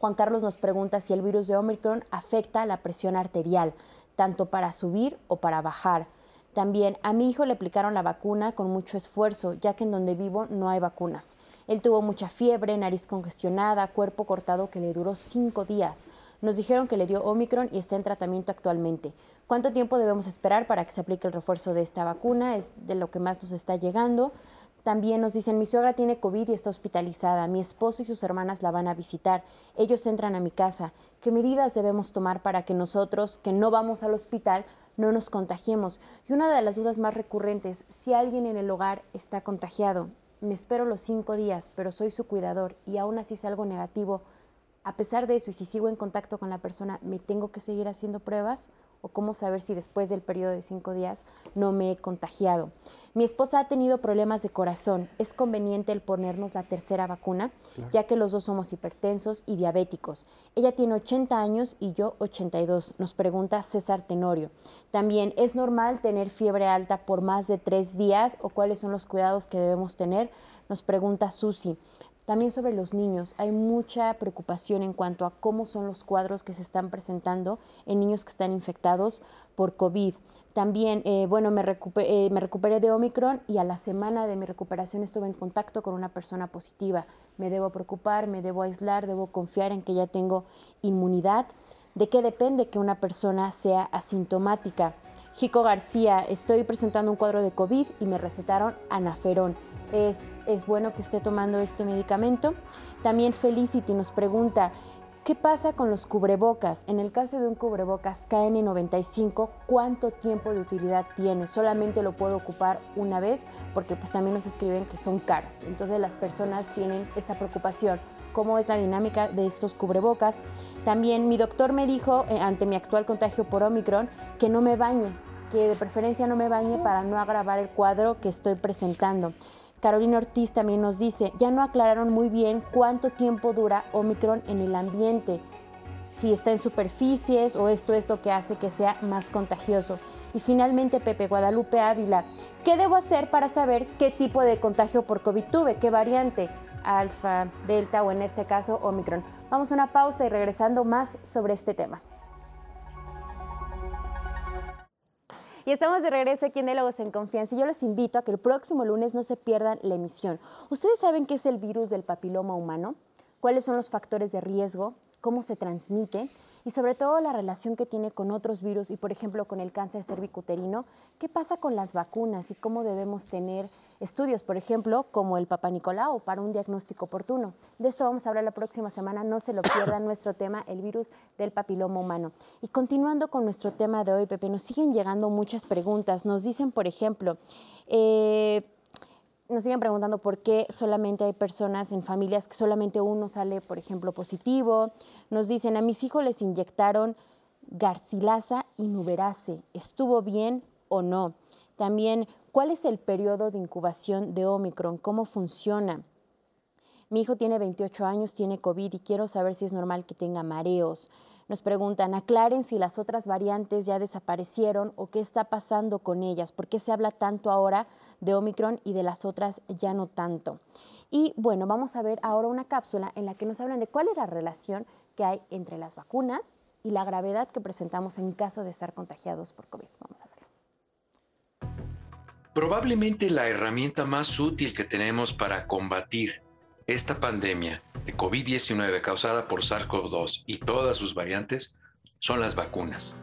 Juan Carlos nos pregunta si el virus de Omicron afecta la presión arterial, tanto para subir o para bajar. También a mi hijo le aplicaron la vacuna con mucho esfuerzo, ya que en donde vivo no hay vacunas. Él tuvo mucha fiebre, nariz congestionada, cuerpo cortado que le duró cinco días. Nos dijeron que le dio Omicron y está en tratamiento actualmente. ¿Cuánto tiempo debemos esperar para que se aplique el refuerzo de esta vacuna? Es de lo que más nos está llegando. También nos dicen, mi suegra tiene COVID y está hospitalizada. Mi esposo y sus hermanas la van a visitar. Ellos entran a mi casa. ¿Qué medidas debemos tomar para que nosotros, que no vamos al hospital, no nos contagiemos? Y una de las dudas más recurrentes, si alguien en el hogar está contagiado, me espero los cinco días, pero soy su cuidador y aún así salgo negativo. A pesar de eso, y si sigo en contacto con la persona, ¿me tengo que seguir haciendo pruebas? ¿O cómo saber si después del periodo de cinco días no me he contagiado? Mi esposa ha tenido problemas de corazón. ¿Es conveniente el ponernos la tercera vacuna? Ya que los dos somos hipertensos y diabéticos. Ella tiene 80 años y yo 82, nos pregunta César Tenorio. También, ¿es normal tener fiebre alta por más de tres días o cuáles son los cuidados que debemos tener? Nos pregunta Susi. También sobre los niños, hay mucha preocupación en cuanto a cómo son los cuadros que se están presentando en niños que están infectados por COVID. También, eh, bueno, me, eh, me recuperé de Omicron y a la semana de mi recuperación estuve en contacto con una persona positiva. Me debo preocupar, me debo aislar, debo confiar en que ya tengo inmunidad. ¿De qué depende que una persona sea asintomática? Jico García, estoy presentando un cuadro de COVID y me recetaron anaferón. Es, bueno que esté tomando este medicamento. También Felicity nos pregunta, ¿qué pasa con los cubrebocas? En el caso de un cubrebocas KN95, ¿cuánto tiempo de utilidad tiene? Solamente lo puedo ocupar una vez porque pues también nos escriben que son caros. Entonces las personas tienen esa preocupación. ¿Cómo es la dinámica de estos cubrebocas? También mi doctor me dijo, eh, ante mi actual contagio por Omicron, que no me bañe, que de preferencia no me bañe para no agravar el cuadro que estoy presentando. Carolina Ortiz también nos dice, ya no aclararon muy bien cuánto tiempo dura Omicron en el ambiente, si está en superficies o esto es lo que hace que sea más contagioso. Y finalmente Pepe Guadalupe Ávila, ¿qué debo hacer para saber qué tipo de contagio por COVID tuve? ¿Qué variante? Alfa, Delta o en este caso Omicron. Vamos a una pausa y regresando más sobre este tema. Y estamos de regreso aquí en Diálogos en Confianza y yo los invito a que el próximo lunes no se pierdan la emisión. ¿Ustedes saben qué es el virus del papiloma humano? ¿Cuáles son los factores de riesgo? ¿Cómo se transmite? Y sobre todo la relación que tiene con otros virus y por ejemplo con el cáncer cervicuterino. ¿Qué pasa con las vacunas y cómo debemos tener estudios, por ejemplo, como el Papa Nicolau para un diagnóstico oportuno? De esto vamos a hablar la próxima semana, no se lo pierdan nuestro tema, el virus del papiloma humano. Y continuando con nuestro tema de hoy, Pepe, nos siguen llegando muchas preguntas. Nos dicen, por ejemplo, eh, nos siguen preguntando por qué solamente hay personas en familias que solamente uno sale, por ejemplo, positivo. Nos dicen, a mis hijos les inyectaron garcilaza y nuberase. ¿Estuvo bien o no? También, ¿cuál es el periodo de incubación de Omicron? ¿Cómo funciona? Mi hijo tiene 28 años, tiene COVID y quiero saber si es normal que tenga mareos. Nos preguntan, aclaren si las otras variantes ya desaparecieron o qué está pasando con ellas, por qué se habla tanto ahora de Omicron y de las otras ya no tanto. Y bueno, vamos a ver ahora una cápsula en la que nos hablan de cuál es la relación que hay entre las vacunas y la gravedad que presentamos en caso de estar contagiados por COVID. Vamos a verlo. Probablemente la herramienta más útil que tenemos para combatir esta pandemia de COVID-19 causada por SARS-CoV-2 y todas sus variantes son las vacunas.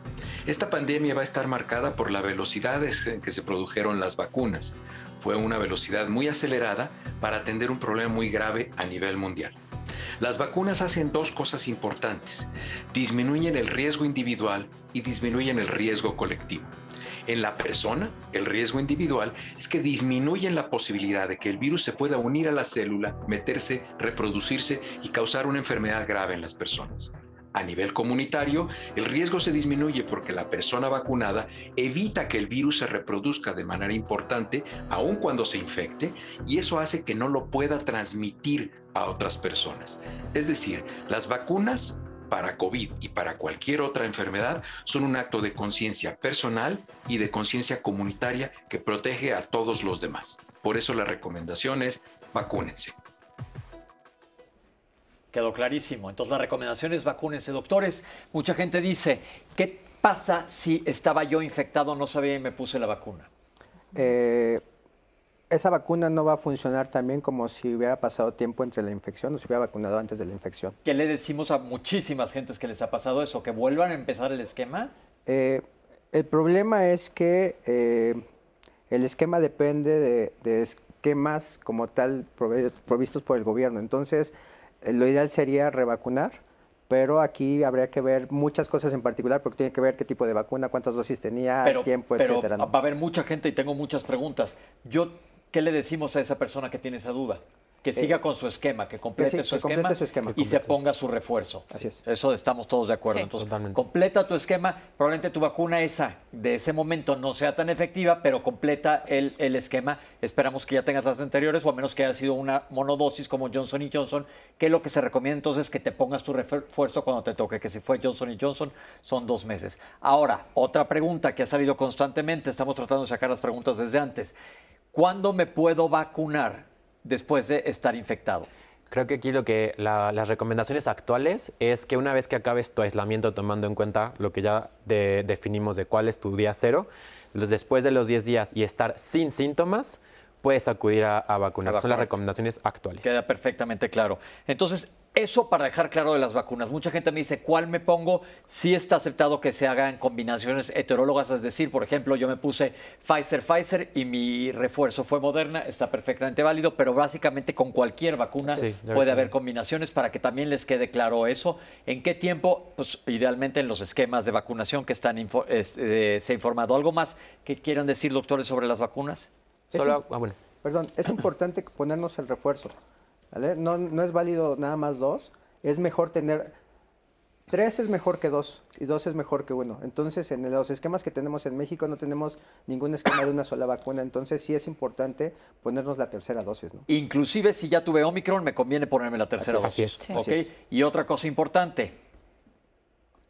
Esta pandemia va a estar marcada por la velocidad en que se produjeron las vacunas. Fue una velocidad muy acelerada para atender un problema muy grave a nivel mundial. Las vacunas hacen dos cosas importantes. Disminuyen el riesgo individual y disminuyen el riesgo colectivo. En la persona, el riesgo individual es que disminuyen la posibilidad de que el virus se pueda unir a la célula, meterse, reproducirse y causar una enfermedad grave en las personas. A nivel comunitario, el riesgo se disminuye porque la persona vacunada evita que el virus se reproduzca de manera importante aun cuando se infecte y eso hace que no lo pueda transmitir a otras personas. Es decir, las vacunas para COVID y para cualquier otra enfermedad son un acto de conciencia personal y de conciencia comunitaria que protege a todos los demás. Por eso la recomendación es vacúnense. Quedó clarísimo. Entonces la recomendación es vacúnense. Doctores, mucha gente dice, ¿qué pasa si estaba yo infectado, no sabía y me puse la vacuna? Eh, esa vacuna no va a funcionar también como si hubiera pasado tiempo entre la infección o si hubiera vacunado antes de la infección. ¿Qué le decimos a muchísimas gentes que les ha pasado eso? ¿Que vuelvan a empezar el esquema? Eh, el problema es que eh, el esquema depende de, esquemas como tal provistos por el gobierno. Entonces, eh, lo ideal sería revacunar, pero aquí habría que ver muchas cosas en particular porque tiene que ver qué tipo de vacuna, cuántas dosis tenía, tiempo, pero etcétera. Va a haber mucha gente y tengo muchas preguntas. Yo ¿qué le decimos a esa persona que tiene esa duda? Que eh, siga con su esquema, que complete, su, esquema y se ponga su refuerzo. Así es. Eso estamos todos de acuerdo. Entonces, completa tu esquema. Probablemente tu vacuna esa de ese momento no sea tan efectiva, pero completa el, el, esquema. Esperamos que ya tengas las anteriores o a menos que haya sido una monodosis como Johnson Johnson, que lo que se recomienda entonces es que te pongas tu refuerzo cuando te toque, que si fue Johnson Johnson son dos meses. Ahora, otra pregunta que ha salido constantemente, estamos tratando de sacar las preguntas desde antes. ¿Cuándo me puedo vacunar después de estar infectado? Creo que aquí lo que las recomendaciones actuales es que una vez que acabes tu aislamiento, tomando en cuenta lo que ya definimos de cuál es tu día cero, después de los 10 días y estar sin síntomas, puedes acudir a, vacunar. Son las recomendaciones actuales. Queda perfectamente claro. Entonces, eso para dejar claro de las vacunas. Mucha gente me dice, ¿cuál me pongo? Sí está aceptado que se hagan combinaciones heterólogas, es decir, por ejemplo, yo me puse Pfizer, Pfizer y mi refuerzo fue Moderna, está perfectamente válido, pero básicamente con cualquier vacuna puede haber combinaciones para que también les quede claro eso. ¿En qué tiempo? Pues idealmente en los esquemas de vacunación que están eh, se ha informado. ¿Algo más que quieran decir, doctores, sobre las vacunas? Solo, ah, bueno. Perdón, es importante ponernos el refuerzo. No, no es válido nada más dos, es mejor tener, tres es mejor que dos y dos es mejor que uno. Entonces, en los esquemas que tenemos en México no tenemos ningún esquema de una sola vacuna, entonces sí es importante ponernos la tercera dosis. ¿no? Inclusive si ya tuve Omicron, me conviene ponerme la tercera dosis. Así es. Y otra cosa importante,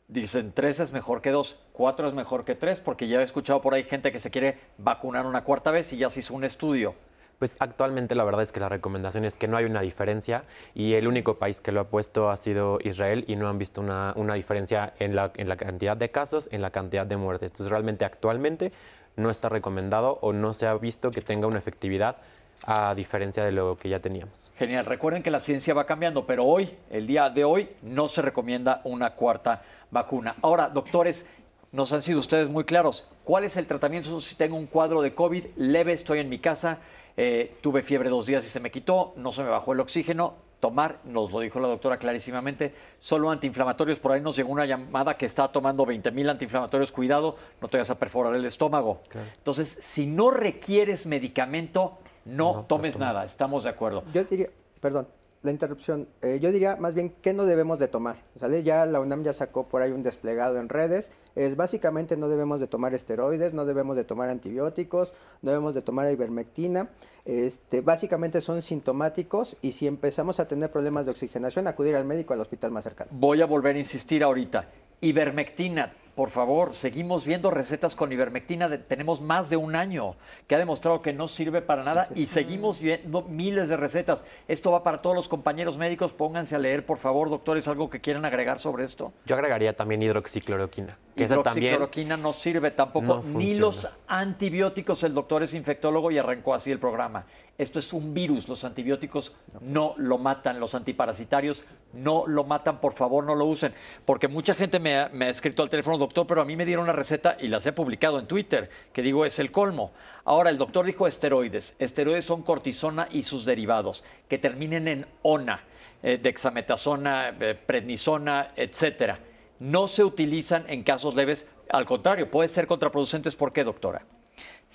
dicen tres es mejor que dos, cuatro es mejor que tres, porque ya he escuchado por ahí gente que se quiere vacunar una cuarta vez y ya se hizo un estudio. Pues actualmente la verdad es que la recomendación es que no hay una diferencia y el único país que lo ha puesto ha sido Israel y no han visto una, diferencia en la, en la cantidad de casos, en la cantidad de muertes. Entonces realmente actualmente no está recomendado o no se ha visto que tenga una efectividad a diferencia de lo que ya teníamos. Genial. Recuerden que la ciencia va cambiando, pero hoy, el día de hoy, no se recomienda una cuarta vacuna. Ahora, doctores, nos han sido ustedes muy claros. ¿Cuál es el tratamiento si tengo un cuadro de COVID leve, estoy en mi casa? Eh, tuve fiebre dos días y se me quitó, no se me bajó el oxígeno. Tomar, nos lo dijo la doctora clarísimamente, solo antiinflamatorios. Por ahí nos llegó una llamada que está tomando 20 mil antiinflamatorios. Cuidado, no te vayas a perforar el estómago. Entonces, si no requieres medicamento, no, tomes nada, estamos de acuerdo. Yo diría, perdón, la interrupción. Eh, yo diría más bien qué no debemos de tomar. ¿sale? Ya la UNAM ya sacó por ahí un desplegado en redes. Es básicamente no debemos de tomar esteroides, no debemos de tomar antibióticos, no debemos de tomar ivermectina. Este, básicamente son sintomáticos y si empezamos a tener problemas de oxigenación, acudir al médico al hospital más cercano. Voy a volver a insistir ahorita. Ivermectina, por favor, seguimos viendo recetas con ivermectina, tenemos más de un año que ha demostrado que no sirve para nada y seguimos viendo miles de recetas. Esto va para todos los compañeros médicos, pónganse a leer, por favor, doctores, algo que quieran agregar sobre esto. Yo agregaría también hidroxicloroquina. Que hidroxicloroquina no sirve tampoco, ni los antibióticos, el doctor es infectólogo y arrancó así el programa. Esto es un virus, los antibióticos no lo matan, los antiparasitarios no lo matan, por favor no lo usen, porque mucha gente me ha, escrito al teléfono, doctor, pero a mí me dieron una receta y las he publicado en Twitter, que digo es el colmo. Ahora, el doctor dijo esteroides, esteroides son cortisona y sus derivados, que terminen en ONA, eh, dexametasona, eh, prednisona, etcétera. No se utilizan en casos leves, al contrario, puede ser contraproducentes. ¿Por qué, doctora?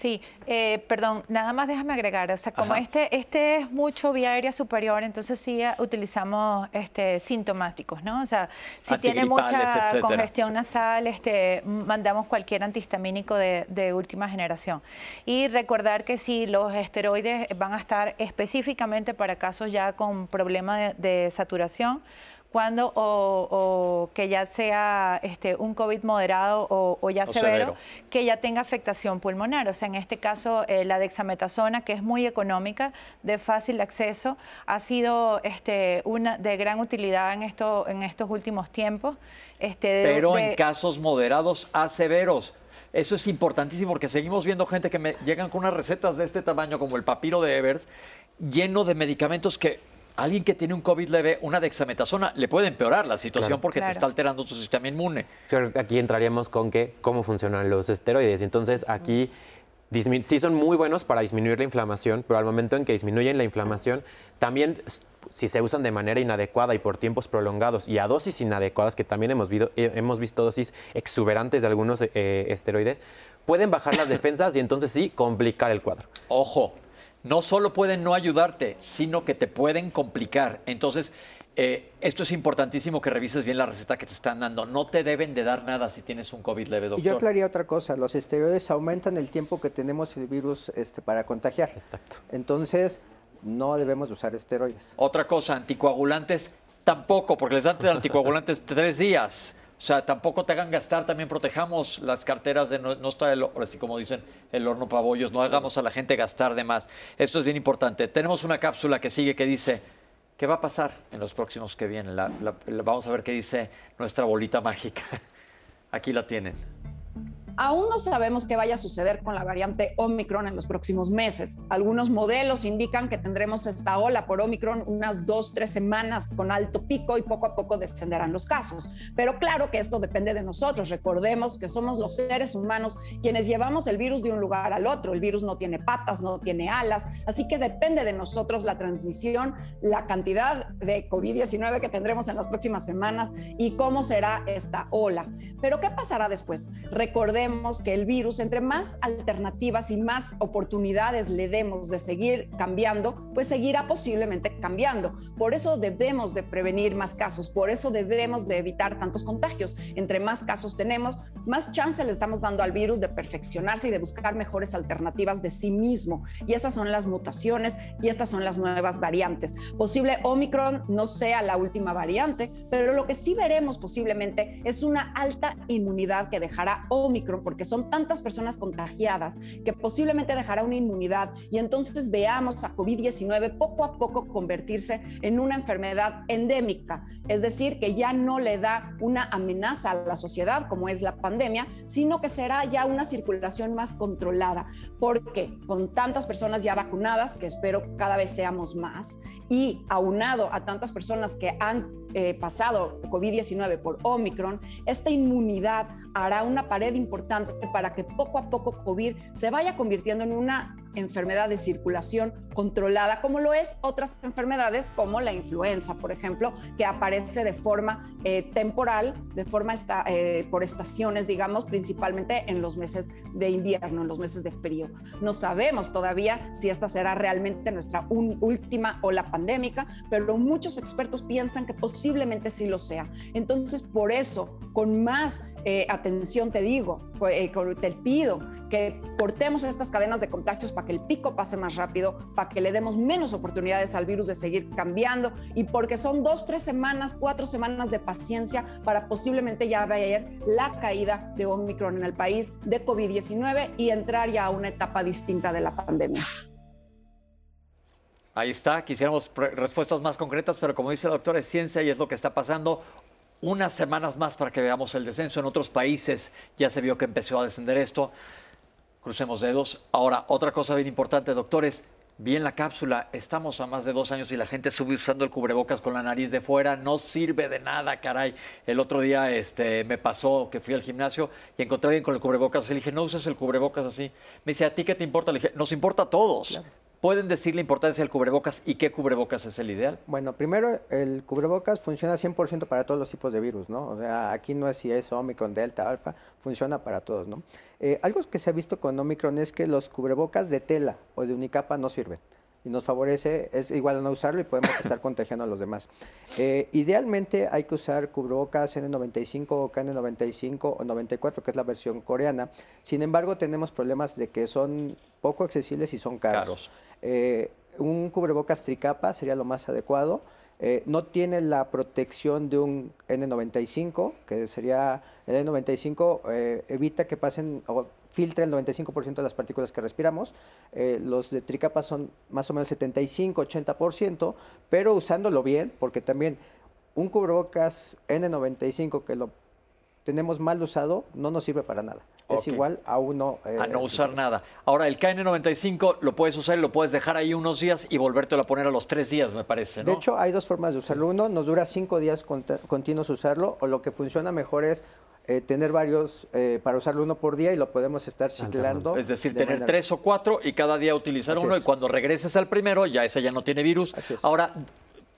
Sí, eh, perdón, nada más déjame agregar, o sea, como este, este es mucho vía aérea superior, entonces sí eh, utilizamos este, sintomáticos, ¿no? O sea, si tiene mucha congestión nasal, este, mandamos cualquier antihistamínico de, de, última generación. Y recordar que si los esteroides van a estar específicamente para casos ya con problema de saturación, cuando o, que ya sea este, un COVID moderado o, ya severo, que ya tenga afectación pulmonar. O sea, en este caso, eh, la dexametasona, que es muy económica, de fácil acceso, ha sido este, una de gran utilidad en, esto, en estos últimos tiempos. Este, Pero en casos moderados a severos. Eso es importantísimo porque seguimos viendo gente que me llegan con unas recetas de este tamaño, como el papiro de Evers, lleno de medicamentos que alguien que tiene un COVID leve, una dexametasona, le puede empeorar la situación porque te está alterando tu sistema inmune. aquí entraríamos con que cómo funcionan los esteroides. Entonces, aquí sí son muy buenos para disminuir la inflamación, pero al momento en que disminuyen la inflamación, también si se usan de manera inadecuada y por tiempos prolongados y a dosis inadecuadas, que también hemos, visto, hemos visto dosis exuberantes de algunos eh, esteroides, pueden bajar las defensas y entonces sí complicar el cuadro. Ojo, no solo pueden no ayudarte, sino que te pueden complicar. Entonces, eh, esto es importantísimo que revises bien la receta que te están dando. No te deben de dar nada si tienes un COVID leve, doctor. Y yo aclararía otra cosa. Los esteroides aumentan el tiempo que tenemos el virus este, para contagiar. Exacto. Entonces, no debemos usar esteroides. Otra cosa, anticoagulantes tampoco, porque les dan anticoagulantes tres días. O sea, tampoco te hagan gastar, también protejamos las carteras de no, estar, el, así como dicen, el horno pabollos, no hagamos a la gente gastar de más. Esto es bien importante. Tenemos una cápsula que sigue que dice, ¿qué va a pasar en los próximos que vienen? vamos a ver qué dice nuestra bolita mágica. Aquí la tienen. Aún no sabemos qué vaya a suceder con la variante Omicron en los próximos meses. Algunos modelos indican que tendremos esta ola por Omicron unas dos, tres semanas con alto pico y poco a poco descenderán los casos. Pero claro que esto depende de nosotros. Recordemos que somos los seres humanos quienes llevamos el virus de un lugar al otro. El virus no tiene patas, no tiene alas, así que depende de nosotros la transmisión, la cantidad de COVID-19 que tendremos en las próximas semanas y cómo será esta ola. Pero ¿qué pasará después? Recordemos que el virus, entre más alternativas y más oportunidades le demos de seguir cambiando, pues seguirá posiblemente cambiando. Por eso debemos de prevenir más casos, por eso debemos de evitar tantos contagios. Entre más casos tenemos, más chance le estamos dando al virus de perfeccionarse y de buscar mejores alternativas de sí mismo. Y esas son las mutaciones y estas son las nuevas variantes. Posible Omicron no sea la última variante, pero lo que sí veremos posiblemente es una alta inmunidad que dejará Omicron porque son tantas personas contagiadas que posiblemente dejará una inmunidad y entonces veamos a COVID-19 poco a poco convertirse en una enfermedad endémica, es decir, que ya no le da una amenaza a la sociedad como es la pandemia, sino que será ya una circulación más controlada, porque con tantas personas ya vacunadas, que espero cada vez seamos más, y aunado a tantas personas que han eh, pasado COVID-19 por Omicron, esta inmunidad hará una pared importante para que poco a poco COVID se vaya convirtiendo en una enfermedad de circulación controlada, como lo es otras enfermedades como la influenza, por ejemplo, que aparece de forma eh, temporal, de forma esta, eh, por estaciones, digamos, principalmente en los meses de invierno, en los meses de frío. No sabemos todavía si esta será realmente nuestra última ola pandémica, pero muchos expertos piensan que posiblemente sí lo sea. Entonces, por eso, con más eh, atención te digo, te pido que cortemos estas cadenas de contagios para que el pico pase más rápido, para que le demos menos oportunidades al virus de seguir cambiando y porque son dos, tres semanas, cuatro semanas de paciencia para posiblemente ya ver la caída de Omicron en el país, de COVID-19 y entrar ya a una etapa distinta de la pandemia. Ahí está, quisiéramos respuestas más concretas, pero como dice el doctor, es ciencia y es lo que está pasando unas semanas más para que veamos el descenso. En otros países ya se vio que empezó a descender esto. Crucemos dedos. Ahora, otra cosa bien importante, doctores, bien la cápsula, estamos a más de dos años y la gente sube usando el cubrebocas con la nariz de fuera, no sirve de nada, caray. El otro día este, me pasó que fui al gimnasio y encontré a alguien con el cubrebocas le dije, no uses el cubrebocas así. Me dice, ¿a ti qué te importa? Le dije, nos importa a todos. ¿Pueden decir la importancia del cubrebocas y qué cubrebocas es el ideal? Bueno, primero, el cubrebocas funciona 100% para todos los tipos de virus, ¿no? O sea, aquí no es si es Omicron, Delta, Alfa, funciona para todos, ¿no? Eh, algo que se ha visto con Omicron es que los cubrebocas de tela o de unicapa no sirven y nos favorece, es igual a no usarlo y podemos estar contagiando a los demás. Eh, idealmente hay que usar cubrebocas N95 o KN95 o 94, que es la versión coreana. Sin embargo, tenemos problemas de que son poco accesibles y son caros. Eh, un cubrebocas tricapa sería lo más adecuado. Eh, no tiene la protección de un N95, que sería el N95, eh, evita que pasen o filtre el 95% de las partículas que respiramos. los de tricapa son más o menos 75-80%, pero usándolo bien, porque también un cubrebocas N95 que lo tenemos mal usado no nos sirve para nada es igual a uno... Eh, a no usar nada. Ahora, el KN95 lo puedes usar y lo puedes dejar ahí unos días y volvértelo a poner a los tres días, me parece, ¿no? De hecho, hay dos formas de usarlo. Uno, nos dura cinco días continuos usarlo, o lo que funciona mejor es eh, tener varios eh, para usarlo uno por día y lo podemos estar ciclando. Es decir, tener tres o cuatro y cada día utilizar uno y cuando regreses al primero ya ese ya no tiene virus. Ahora,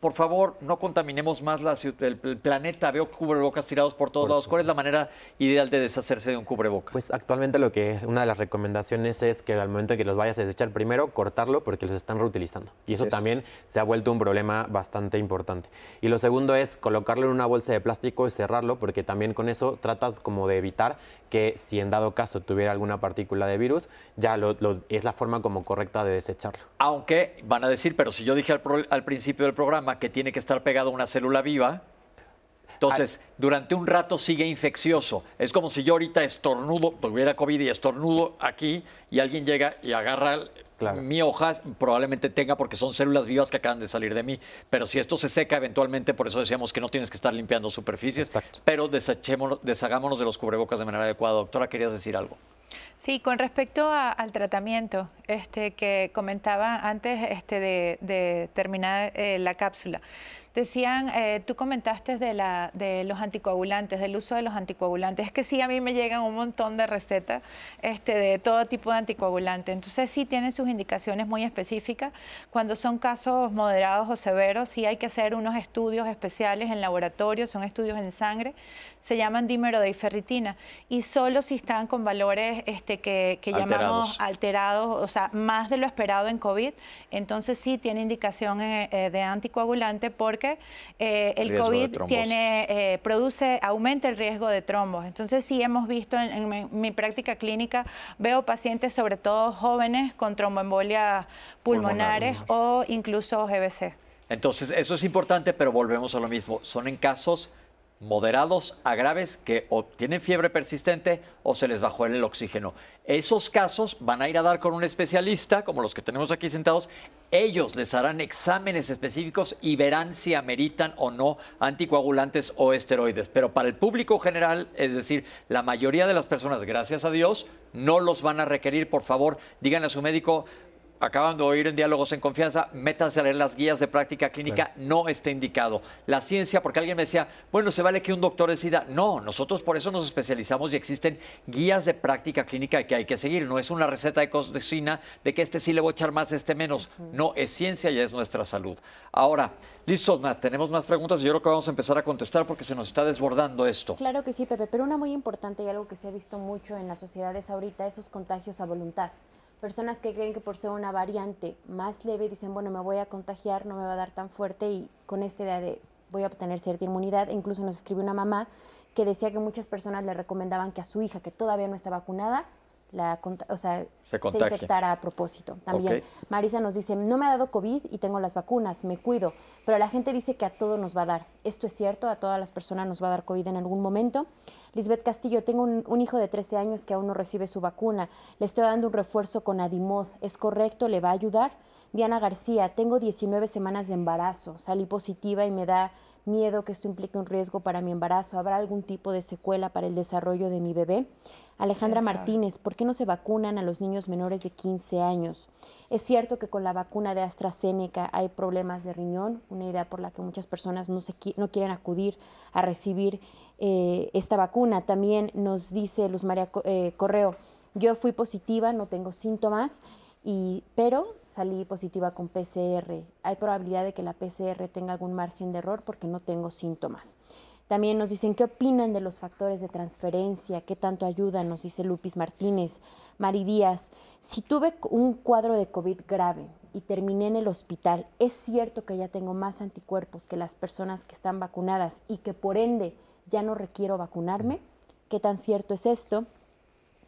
por favor, no contaminemos más la, el, planeta. Veo cubrebocas tirados por todos lados. ¿Cuál es la manera ideal de deshacerse de un cubrebocas? Pues actualmente lo que es, una de las recomendaciones es que al momento en que los vayas a desechar, primero cortarlo porque los están reutilizando. Y eso también se ha vuelto un problema bastante importante. Y lo segundo es colocarlo en una bolsa de plástico y cerrarlo porque también con eso tratas como de evitar que si en dado caso tuviera alguna partícula de virus, ya lo, es la forma como correcta de desecharlo. Aunque van a decir, pero si yo dije al principio del programa, que tiene que estar pegado a una célula viva. Entonces, durante un rato sigue infeccioso. Es como si yo ahorita estornudo, tuviera COVID y estornudo aquí y alguien llega y agarra mi hoja, probablemente tenga porque son células vivas que acaban de salir de mí. Pero si esto se seca eventualmente, por eso decíamos que no tienes que estar limpiando superficies, pero deshagámonos de los cubrebocas de manera adecuada. Doctora, ¿querías decir algo? Sí, con respecto al tratamiento este, que comentaba antes este, de, terminar eh, la cápsula, decían, eh, tú comentaste de, la, de los anticoagulantes, del uso de los anticoagulantes. Es que sí, a mí me llegan un montón de recetas este, de todo tipo de anticoagulantes. Entonces sí tienen sus indicaciones muy específicas. Cuando son casos moderados o severos, sí hay que hacer unos estudios especiales en laboratorio, son estudios en sangre se llaman dímero de ferritina y solo si están con valores este, que, llamamos alterados, o sea, más de lo esperado en COVID, entonces sí tiene indicación eh, eh, de anticoagulante porque eh, el COVID tiene, produce, aumenta el riesgo de trombos. Entonces sí hemos visto en, mi práctica clínica, veo pacientes sobre todo jóvenes con tromboembolia pulmonares o incluso GBC. Entonces, eso es importante, pero volvemos a lo mismo. Son en casos moderados a graves que o tienen fiebre persistente o se les bajó el oxígeno. Esos casos van a ir a dar con un especialista, como los que tenemos aquí sentados. Ellos les harán exámenes específicos y verán si ameritan o no anticoagulantes o esteroides. Pero para el público general, es decir, la mayoría de las personas, gracias a Dios, no los van a requerir. Por favor, díganle a su médico, acaban de oír en Diálogos en Confianza, métanse a leer las guías de práctica clínica, no está indicado. La ciencia, porque alguien me decía, bueno, se vale que un doctor decida. No, nosotros por eso nos especializamos y existen guías de práctica clínica que hay que seguir. No es una receta de cocina de que este sí le voy a echar más, este menos. No, es ciencia y es nuestra salud. Ahora, listo, Nat, tenemos más preguntas y yo creo que vamos a empezar a contestar porque se nos está desbordando esto. Claro que sí, Pepe, pero una muy importante y algo que se ha visto mucho en las sociedades ahorita, esos contagios a voluntad personas que creen que por ser una variante más leve dicen, bueno, me voy a contagiar, no me va a dar tan fuerte y con esta idea de voy a obtener cierta inmunidad. E incluso nos escribió una mamá que decía que muchas personas le recomendaban que a su hija, que todavía no está vacunada, la, o sea, se, infectara a propósito. También Marisa nos dice, no me ha dado COVID y tengo las vacunas, me cuido, pero la gente dice que a todos nos va a dar. Esto es cierto, a todas las personas nos va a dar COVID en algún momento. Lisbeth Castillo, tengo un, un, hijo de 13 años que aún no recibe su vacuna, le estoy dando un refuerzo con Adimod, ¿es correcto? ¿Le va a ayudar? Diana García, tengo 19 semanas de embarazo, salí positiva y me da miedo que esto implique un riesgo para mi embarazo. ¿Habrá algún tipo de secuela para el desarrollo de mi bebé? Alejandra Martínez, ¿por qué no se vacunan a los niños menores de 15 años? Es cierto que con la vacuna de AstraZeneca hay problemas de riñón, una idea por la que muchas personas no, se, no quieren acudir a recibir eh, esta vacuna. También nos dice Luz María eh, Correo, yo fui positiva, no tengo síntomas y, pero salí positiva con PCR. Hay probabilidad de que la PCR tenga algún margen de error porque no tengo síntomas. También nos dicen qué opinan de los factores de transferencia, qué tanto ayudan, nos dice Lupis Martínez. Mari Díaz, si tuve un cuadro de COVID grave y terminé en el hospital, ¿es cierto que ya tengo más anticuerpos que las personas que están vacunadas y que por ende ya no requiero vacunarme? ¿Qué tan cierto es esto?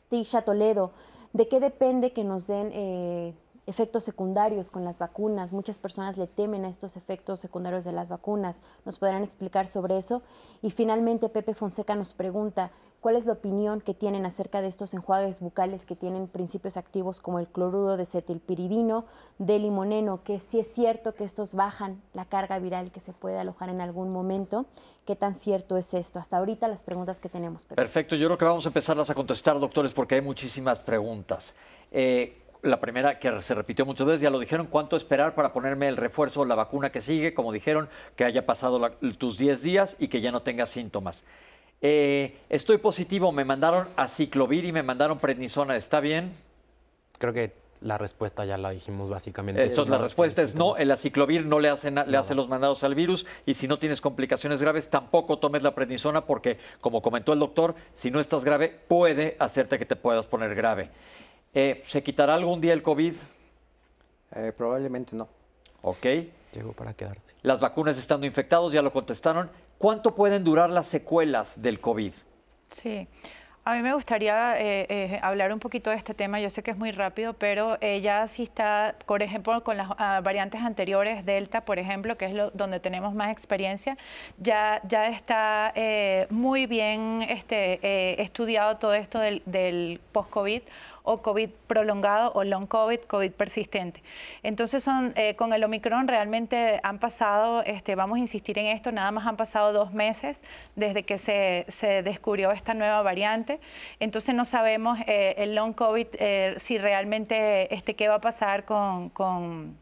Tisha Toledo, ¿De qué depende que nos den eh, efectos secundarios con las vacunas? Muchas personas le temen a estos efectos secundarios de las vacunas. ¿Nos podrán explicar sobre eso? Y finalmente Pepe Fonseca nos pregunta, ¿cuál es la opinión que tienen acerca de estos enjuagues bucales que tienen principios activos como el cloruro de cetilpiridino, de limoneno, que sí es cierto que estos bajan la carga viral que se puede alojar en algún momento? ¿Qué tan cierto es esto? Hasta ahorita las preguntas que tenemos. Perfecto, yo creo que vamos a empezarlas a contestar, doctores, porque hay muchísimas preguntas. Eh, la primera que se repitió muchas veces, ya lo dijeron, ¿cuánto esperar para ponerme el refuerzo, la vacuna que sigue? Como dijeron, que haya pasado tus 10 días y que ya no tengas síntomas. Eh, estoy positivo, me mandaron a ciclovir y me mandaron prednisona, ¿está bien? Creo que la respuesta ya la dijimos básicamente. Eso, la respuesta es no, el aciclovir no le hace, le hace los mandados al virus y si no tienes complicaciones graves tampoco tomes la prednisona porque, como comentó el doctor, si no estás grave puede hacerte que te puedas poner grave. Eh, ¿Se quitará algún día el COVID? Eh, probablemente no. Ok. Llegó para quedarse. Las vacunas estando infectados, ya lo contestaron. ¿Cuánto pueden durar las secuelas del COVID? Sí. A mí me gustaría eh, eh, hablar un poquito de este tema. Yo sé que es muy rápido, pero eh, ya sí está, por ejemplo, con las ah, variantes anteriores, Delta, por ejemplo, que es lo, donde tenemos más experiencia, ya, ya está muy bien este, estudiado todo esto del, del post-COVID o COVID prolongado o long COVID, COVID persistente. Entonces son, eh, con el Omicron realmente han pasado, este, vamos a insistir en esto, nada más han pasado dos meses desde que se, descubrió esta nueva variante. Entonces no sabemos eh, el long COVID eh, si realmente este, qué va a pasar con, con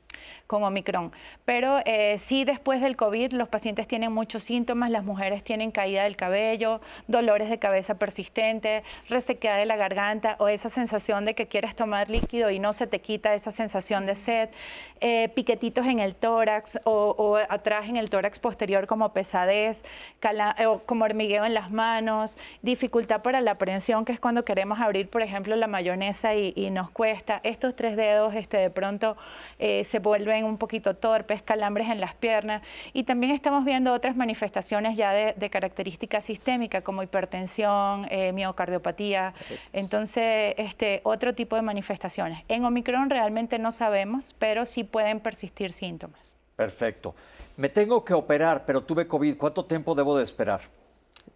con Omicron. Pero eh, sí, después del COVID, los pacientes tienen muchos síntomas, las mujeres tienen caída del cabello, dolores de cabeza persistentes, resequedad de la garganta o esa sensación de que quieres tomar líquido y no se te quita esa sensación de sed, eh, piquetitos en el tórax o, atrás en el tórax posterior como pesadez, eh, o como hormigueo en las manos, dificultad para la aprehensión, que es cuando queremos abrir, por ejemplo, la mayonesa y, nos cuesta. Estos tres dedos este, de pronto se vuelven un poquito torpes, calambres en las piernas y también estamos viendo otras manifestaciones ya de, característica sistémica como hipertensión, eh, miocardiopatía, entonces este, otro tipo de manifestaciones. En Omicron realmente no sabemos, pero sí pueden persistir síntomas. Perfecto. Me tengo que operar, pero tuve COVID. ¿Cuánto tiempo debo de esperar?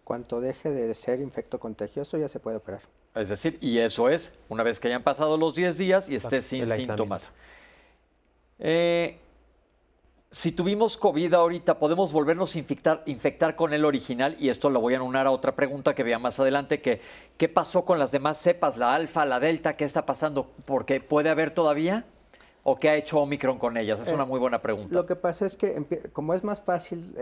Cuanto deje de ser infecto contagioso ya se puede operar. Es decir, y eso es, una vez que hayan pasado los 10 días y esté sin síntomas. Eh, si tuvimos COVID ahorita, ¿podemos volvernos a infectar, infectar con el original? Y esto lo voy a anunar a otra pregunta que vea más adelante, que ¿qué pasó con las demás cepas, la alfa, la delta? ¿Qué está pasando? Porque puede haber todavía o qué ha hecho Omicron con ellas? Es una muy buena pregunta. Lo que pasa es que como es más fácil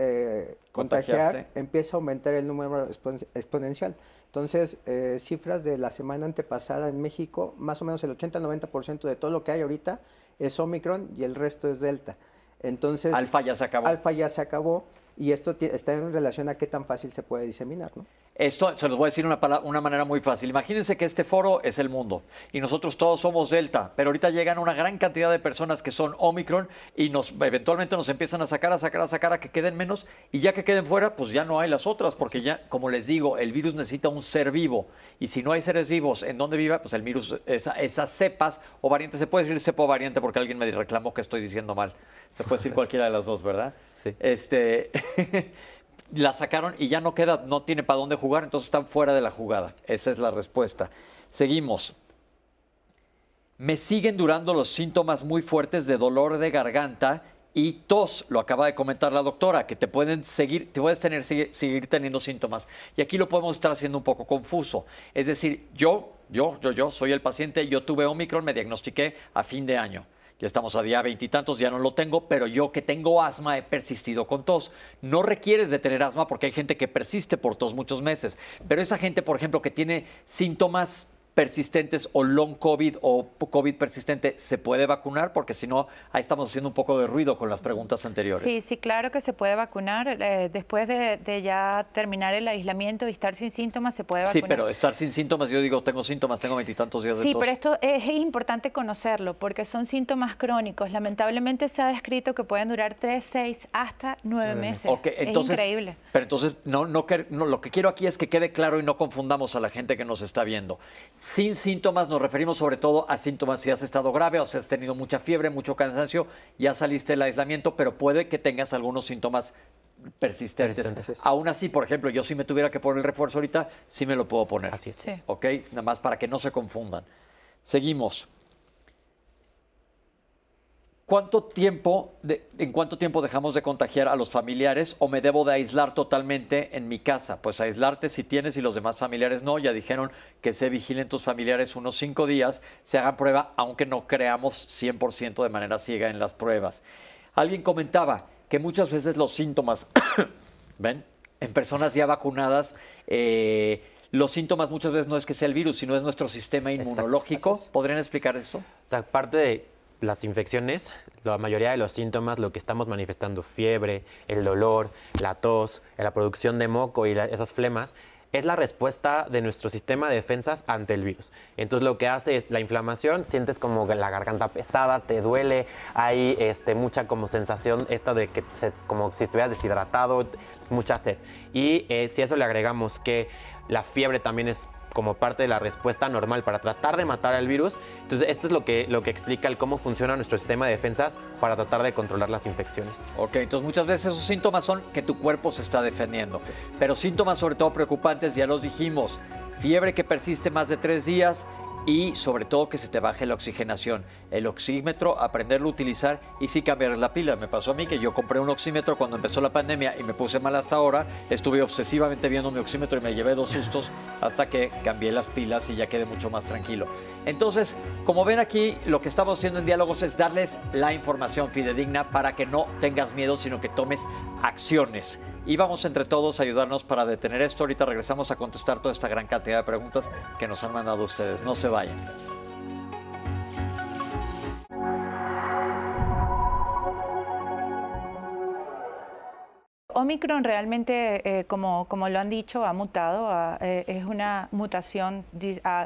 contagiar, empieza a aumentar el número exponencial. Entonces, cifras de la semana antepasada en México, más o menos el 80-90% de todo lo que hay ahorita es Omicron y el resto es Delta. Entonces, alfa ya se acabó. Alfa ya se acabó y esto está en relación a qué tan fácil se puede diseminar, ¿no? Esto se los voy a decir de una, una, manera muy fácil. Imagínense que este foro es el mundo y nosotros todos somos Delta, pero ahorita llegan una gran cantidad de personas que son Omicron y nos eventualmente nos empiezan a sacar, a sacar, a sacar, a que queden menos y ya que queden fuera, pues ya no hay las otras, porque ya, como les digo, el virus necesita un ser vivo y si no hay seres vivos en donde viva, pues el virus, esas cepas o variantes, se puede decir cepa o variante porque alguien me reclamó que estoy diciendo mal. Se puede decir cualquiera de las dos, ¿verdad? Este. la sacaron y ya no queda, no tiene para dónde jugar, entonces están fuera de la jugada. Esa es la respuesta. Seguimos. Me siguen durando los síntomas muy fuertes de dolor de garganta y tos, lo acaba de comentar la doctora, que te pueden seguir, te puedes tener, seguir, seguir, teniendo síntomas. Y aquí lo podemos estar haciendo un poco confuso. Es decir, yo, yo, yo, yo soy el paciente, yo tuve Omicron, me diagnostiqué a fin de año ya estamos a día veintitantos, ya no lo tengo, pero yo que tengo asma he persistido con tos. No requieres de tener asma porque hay gente que persiste por tos muchos meses, pero esa gente, por ejemplo, que tiene síntomas persistentes o long COVID o COVID persistente, ¿se puede vacunar? Porque si no, ahí estamos haciendo un poco de ruido con las preguntas anteriores. Sí, sí, claro que se puede vacunar. Eh, después de, ya terminar el aislamiento y estar sin síntomas, se puede vacunar. Sí, pero estar sin síntomas, yo digo, tengo síntomas, tengo veintitantos días de Sí, pero esto es, importante conocerlo porque son síntomas crónicos. Lamentablemente se ha descrito que pueden durar tres, seis, hasta nueve meses. entonces, es increíble. Pero entonces, no, no, no, lo que quiero aquí es que quede claro y no confundamos a la gente que nos está viendo sin síntomas nos referimos sobre todo a síntomas si has estado grave o si has tenido mucha fiebre, mucho cansancio, ya saliste del aislamiento, pero puede que tengas algunos síntomas persistentes. Aún así, por ejemplo, yo si me tuviera que poner el refuerzo ahorita, sí me lo puedo poner. Así es. ¿Ok? Nada más para que no se confundan. Seguimos. ¿Cuánto tiempo, ¿En cuánto tiempo dejamos de contagiar a los familiares o me debo de aislar totalmente en mi casa? Pues aislarte si tienes y los demás familiares no. Ya dijeron que se vigilen tus familiares unos cinco días, se hagan prueba, aunque no creamos 100% de manera ciega en las pruebas. Alguien comentaba que muchas veces los síntomas, ¿ven? En personas ya vacunadas, eh, los síntomas muchas veces no es que sea el virus, sino es nuestro sistema inmunológico. ¿Podrían explicar esto? O sea, parte de las infecciones, la mayoría de los síntomas, lo que estamos manifestando, fiebre, el dolor, la tos, la producción de moco y esas flemas, es la respuesta de nuestro sistema de defensas ante el virus. Entonces lo que hace es la inflamación, sientes como la garganta pesada, te duele, hay este, mucha como sensación esta de que como si estuvieras deshidratado, mucha sed. Y eh, si a eso le agregamos que la fiebre también es como parte de la respuesta normal para tratar de matar al virus. Entonces, esto es lo que, lo que explica el cómo funciona nuestro sistema de defensas para tratar de controlar las infecciones. Ok, entonces muchas veces esos síntomas son que tu cuerpo se está defendiendo. Pero síntomas sobre todo preocupantes, ya los dijimos, fiebre que persiste más de tres días, y sobre todo que se te baje la oxigenación. El oxímetro, aprenderlo a utilizar y sí cambiar la pila. Me pasó a mí que yo compré un oxímetro cuando empezó la pandemia y me puse mal hasta ahora. Estuve obsesivamente viendo mi oxímetro y me llevé dos sustos hasta que cambié las pilas y ya quedé mucho más tranquilo. Entonces, como ven aquí, lo que estamos haciendo en diálogos es darles la información fidedigna para que no tengas miedo, sino que tomes acciones y vamos entre todos a ayudarnos para detener esto. Ahorita regresamos a contestar toda esta gran cantidad de preguntas que nos han mandado ustedes. No se vayan. Omicron realmente, eh, como, como, lo han dicho, ha mutado, eh, es una mutación,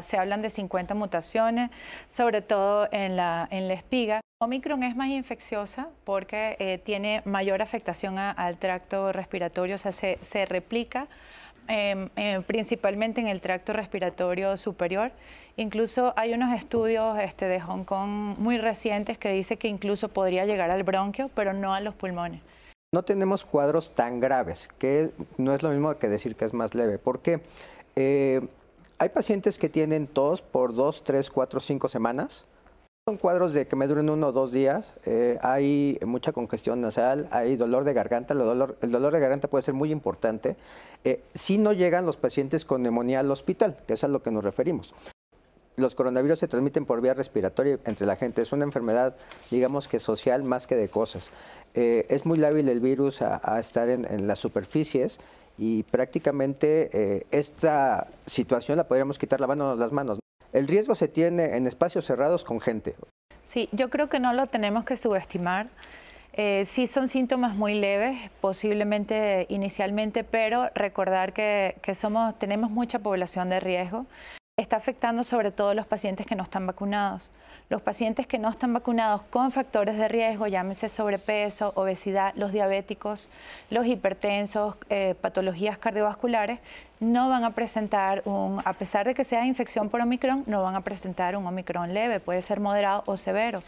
se hablan de 50 mutaciones, sobre todo en la, en la espiga. Omicron es más infecciosa porque eh, tiene mayor afectación al tracto respiratorio, o sea, se, se replica em, principalmente en el tracto respiratorio superior. Incluso hay unos estudios este, de Hong Kong muy recientes que dicen que incluso podría llegar al bronquio, pero no a los pulmones. No tenemos cuadros tan graves, que no es lo mismo que decir que es más leve. ¿Por qué? Eh, hay pacientes que tienen tos por dos, tres, cuatro, cinco semanas. Son cuadros de que me duren uno o dos días. Eh, hay mucha congestión nasal, hay dolor de garganta. El dolor, el dolor de garganta puede ser muy importante. Eh, si no llegan los pacientes con neumonía al hospital, que es a lo que nos referimos. Los coronavirus se transmiten por vía respiratoria entre la gente. Es una enfermedad, digamos que social más que de cosas. Eh, es muy lábil el virus a, estar en, las superficies y prácticamente eh, esta situación la podríamos quitar lavándonos las manos. El riesgo se tiene en espacios cerrados con gente. Sí, yo creo que no lo tenemos que subestimar. Eh, sí son síntomas muy leves, posiblemente inicialmente, pero recordar que, somos, tenemos mucha población de riesgo. Está afectando sobre todo a los pacientes que no están vacunados. Los pacientes que no están vacunados con factores de riesgo, llámese sobrepeso, obesidad, los diabéticos, los hipertensos, eh, patologías cardiovasculares, no van a presentar un, a pesar de que sea infección por Omicron, no van a presentar un Omicron leve, puede ser moderado o severo.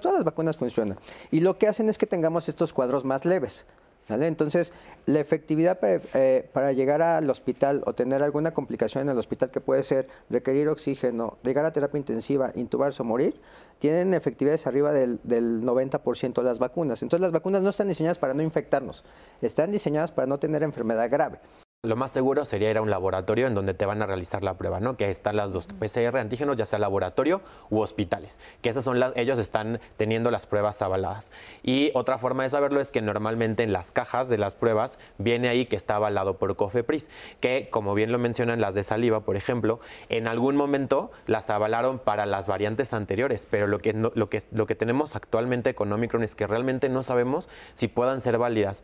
Todas las vacunas funcionan y lo que hacen es que tengamos estos cuadros más leves. Entonces, la efectividad eh, para, llegar al hospital o tener alguna complicación en el hospital que puede ser requerir oxígeno, llegar a terapia intensiva, intubarse o morir, tienen efectividades arriba del, del 90% de las vacunas. Entonces, las vacunas no están diseñadas para no infectarnos, están diseñadas para no tener enfermedad grave. Lo más seguro sería ir a un laboratorio en donde te van a realizar la prueba, ¿no? Que están las dos PCR antígenos, ya sea laboratorio u hospitales, que esas son las, ellos están teniendo las pruebas avaladas. Y otra forma de saberlo es que normalmente en las cajas de las pruebas viene ahí que está avalado por COFEPRIS, que como bien lo mencionan las de saliva, por ejemplo, en algún momento las avalaron para las variantes anteriores, pero lo que, lo que, lo que tenemos actualmente con Omicron es que realmente no sabemos si puedan ser válidas.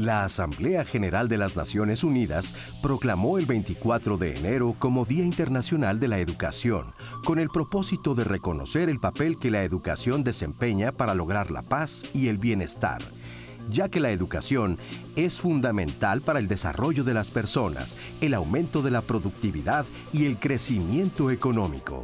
La Asamblea General de las Naciones Unidas proclamó el 24 de enero como Día Internacional de la Educación, con el propósito de reconocer el papel que la educación desempeña para lograr la paz y el bienestar ya que la educación es fundamental para el desarrollo de las personas, el aumento de la productividad y el crecimiento económico.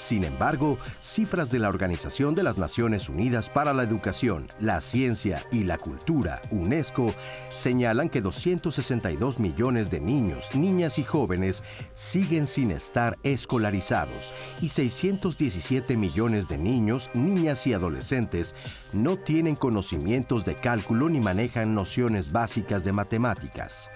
Sin embargo, cifras de la Organización de las Naciones Unidas para la Educación, la Ciencia y la Cultura, UNESCO, señalan que 262 millones de niños, niñas y jóvenes siguen sin estar escolarizados y 617 millones de niños, niñas y adolescentes no tienen conocimientos de cálculo ni manejan nociones básicas de matemáticas.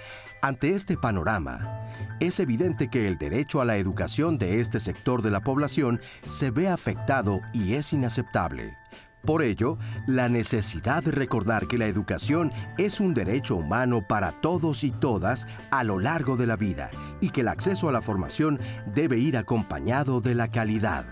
Ante este panorama, es evidente que el derecho a la educación de este sector de la población se ve afectado y es inaceptable. Por ello, la necesidad de recordar que la educación es un derecho humano para todos y todas a lo largo de la vida y que el acceso a la formación debe ir acompañado de la calidad.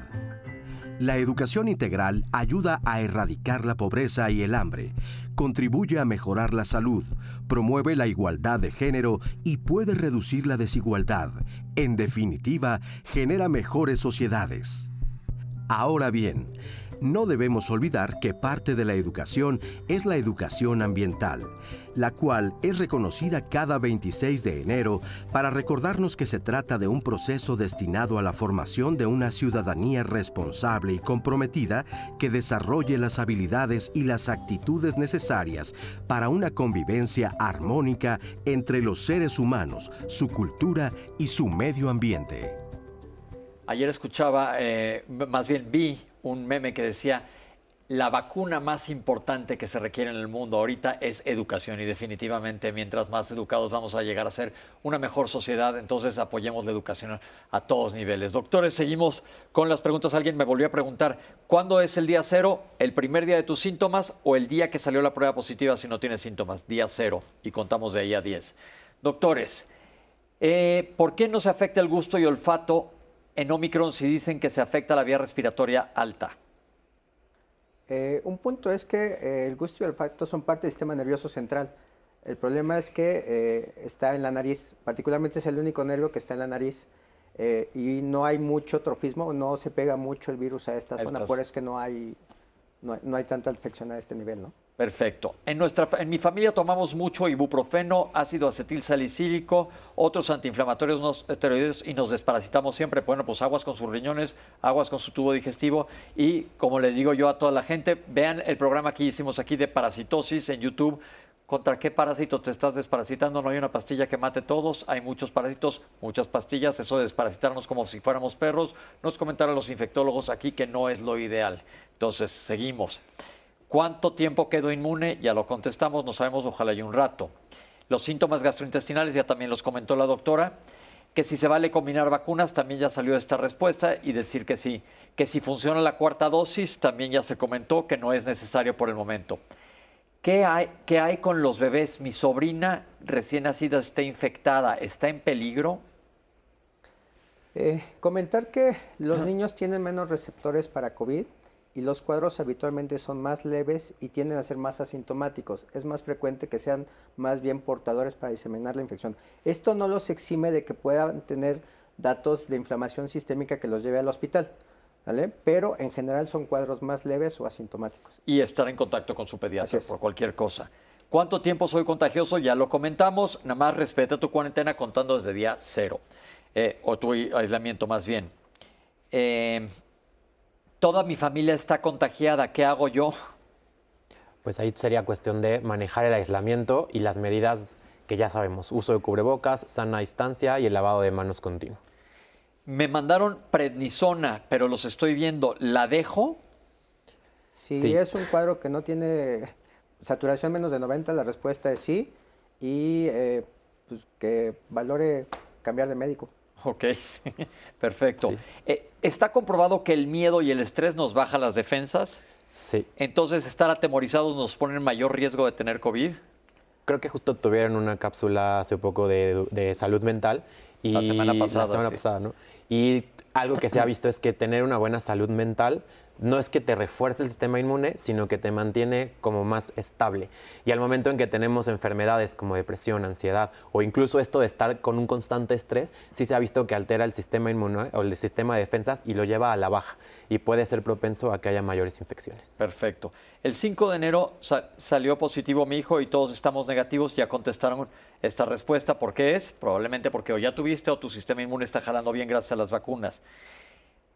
La educación integral ayuda a erradicar la pobreza y el hambre, contribuye a mejorar la salud, promueve la igualdad de género y puede reducir la desigualdad. En definitiva, genera mejores sociedades. Ahora bien, no debemos olvidar que parte de la educación es la educación ambiental, la cual es reconocida cada 26 de enero para recordarnos que se trata de un proceso destinado a la formación de una ciudadanía responsable y comprometida que desarrolle las habilidades y las actitudes necesarias para una convivencia armónica entre los seres humanos, su cultura y su medio ambiente. Ayer escuchaba, eh, más bien vi un meme que decía, la vacuna más importante que se requiere en el mundo ahorita es educación y definitivamente mientras más educados vamos a llegar a ser una mejor sociedad, entonces apoyemos la educación a todos niveles. Doctores, seguimos con las preguntas. Alguien me volvió a preguntar, ¿cuándo es el día cero? ¿El primer día de tus síntomas o el día que salió la prueba positiva si no tienes síntomas? Día cero y contamos de ahí a 10. Doctores, eh, ¿por qué no se afecta el gusto y olfato en Omicron si dicen que se afecta la vía respiratoria alta? Eh, un punto es que eh, el gusto y el olfato son parte del sistema nervioso central. El problema es que eh, está en la nariz, particularmente es el único nervio que está en la nariz y no hay mucho trofismo, no se pega mucho el virus a esta zona, por eso es que no hay, no, no hay tanta infección a este nivel, ¿no? Perfecto. En, nuestra, en mi familia tomamos mucho ibuprofeno, ácido acetil salicílico, otros antiinflamatorios esteroides y nos desparasitamos siempre. Bueno, pues aguas con sus riñones, aguas con su tubo digestivo y como les digo yo a toda la gente, vean el programa que hicimos aquí de parasitosis en YouTube. ¿Contra qué parásito te estás desparasitando? No hay una pastilla que mate todos, hay muchos parásitos, muchas pastillas, eso de desparasitarnos como si fuéramos perros. Nos comentaron los infectólogos aquí que no es lo ideal. Entonces, seguimos. ¿Cuánto tiempo quedo inmune? Ya lo contestamos, no sabemos, ojalá y un rato. Los síntomas gastrointestinales ya también los comentó la doctora. Que si se vale combinar vacunas, también ya salió esta respuesta y decir que sí. Que si funciona la cuarta dosis, también ya se comentó que no es necesario por el momento. ¿Qué hay, qué hay con los bebés? Mi sobrina recién nacida está infectada. ¿Está en peligro? Eh, comentar que los niños tienen menos receptores para COVID y los cuadros habitualmente son más leves y tienden a ser más asintomáticos. Es más frecuente que sean más bien portadores para diseminar la infección. Esto no los exime de que puedan tener datos de inflamación sistémica que los lleve al hospital. ¿Vale? Pero en general son cuadros más leves o asintomáticos. Y estar en contacto con su pediatra por cualquier cosa. ¿Cuánto tiempo soy contagioso? Ya lo comentamos. Nada más respeta tu cuarentena contando desde día cero. Eh, o tu aislamiento más bien. Eh, toda mi familia está contagiada, ¿qué hago yo? Pues ahí sería cuestión de manejar el aislamiento y las medidas que ya sabemos, uso de cubrebocas, sana distancia y el lavado de manos continuo. Me mandaron prednisona, pero los estoy viendo, ¿la dejo? Si es un cuadro que no tiene saturación menos de 90, la respuesta es sí y eh, pues que valore cambiar de médico. Ok, perfecto. Eh, ¿Está comprobado que el miedo y el estrés nos baja las defensas? Sí. Entonces, estar atemorizados nos pone en mayor riesgo de tener COVID. Creo que justo tuvieron una cápsula hace poco de, salud mental. Y la semana pasada. La semana pasada, ¿no? Y algo que se ha visto es que tener una buena salud mental no es que te refuerce el sistema inmune, sino que te mantiene como más estable. Y al momento en que tenemos enfermedades como depresión, ansiedad o incluso esto de estar con un constante estrés, sí se ha visto que altera el sistema inmune o el sistema de defensas y lo lleva a la baja y puede ser propenso a que haya mayores infecciones. Perfecto. El 5 de enero salió positivo mi hijo y todos estamos negativos. Ya contestaron esta respuesta. ¿Por qué es? Probablemente porque o ya tuviste o tu sistema inmune está jalando bien gracias a las vacunas.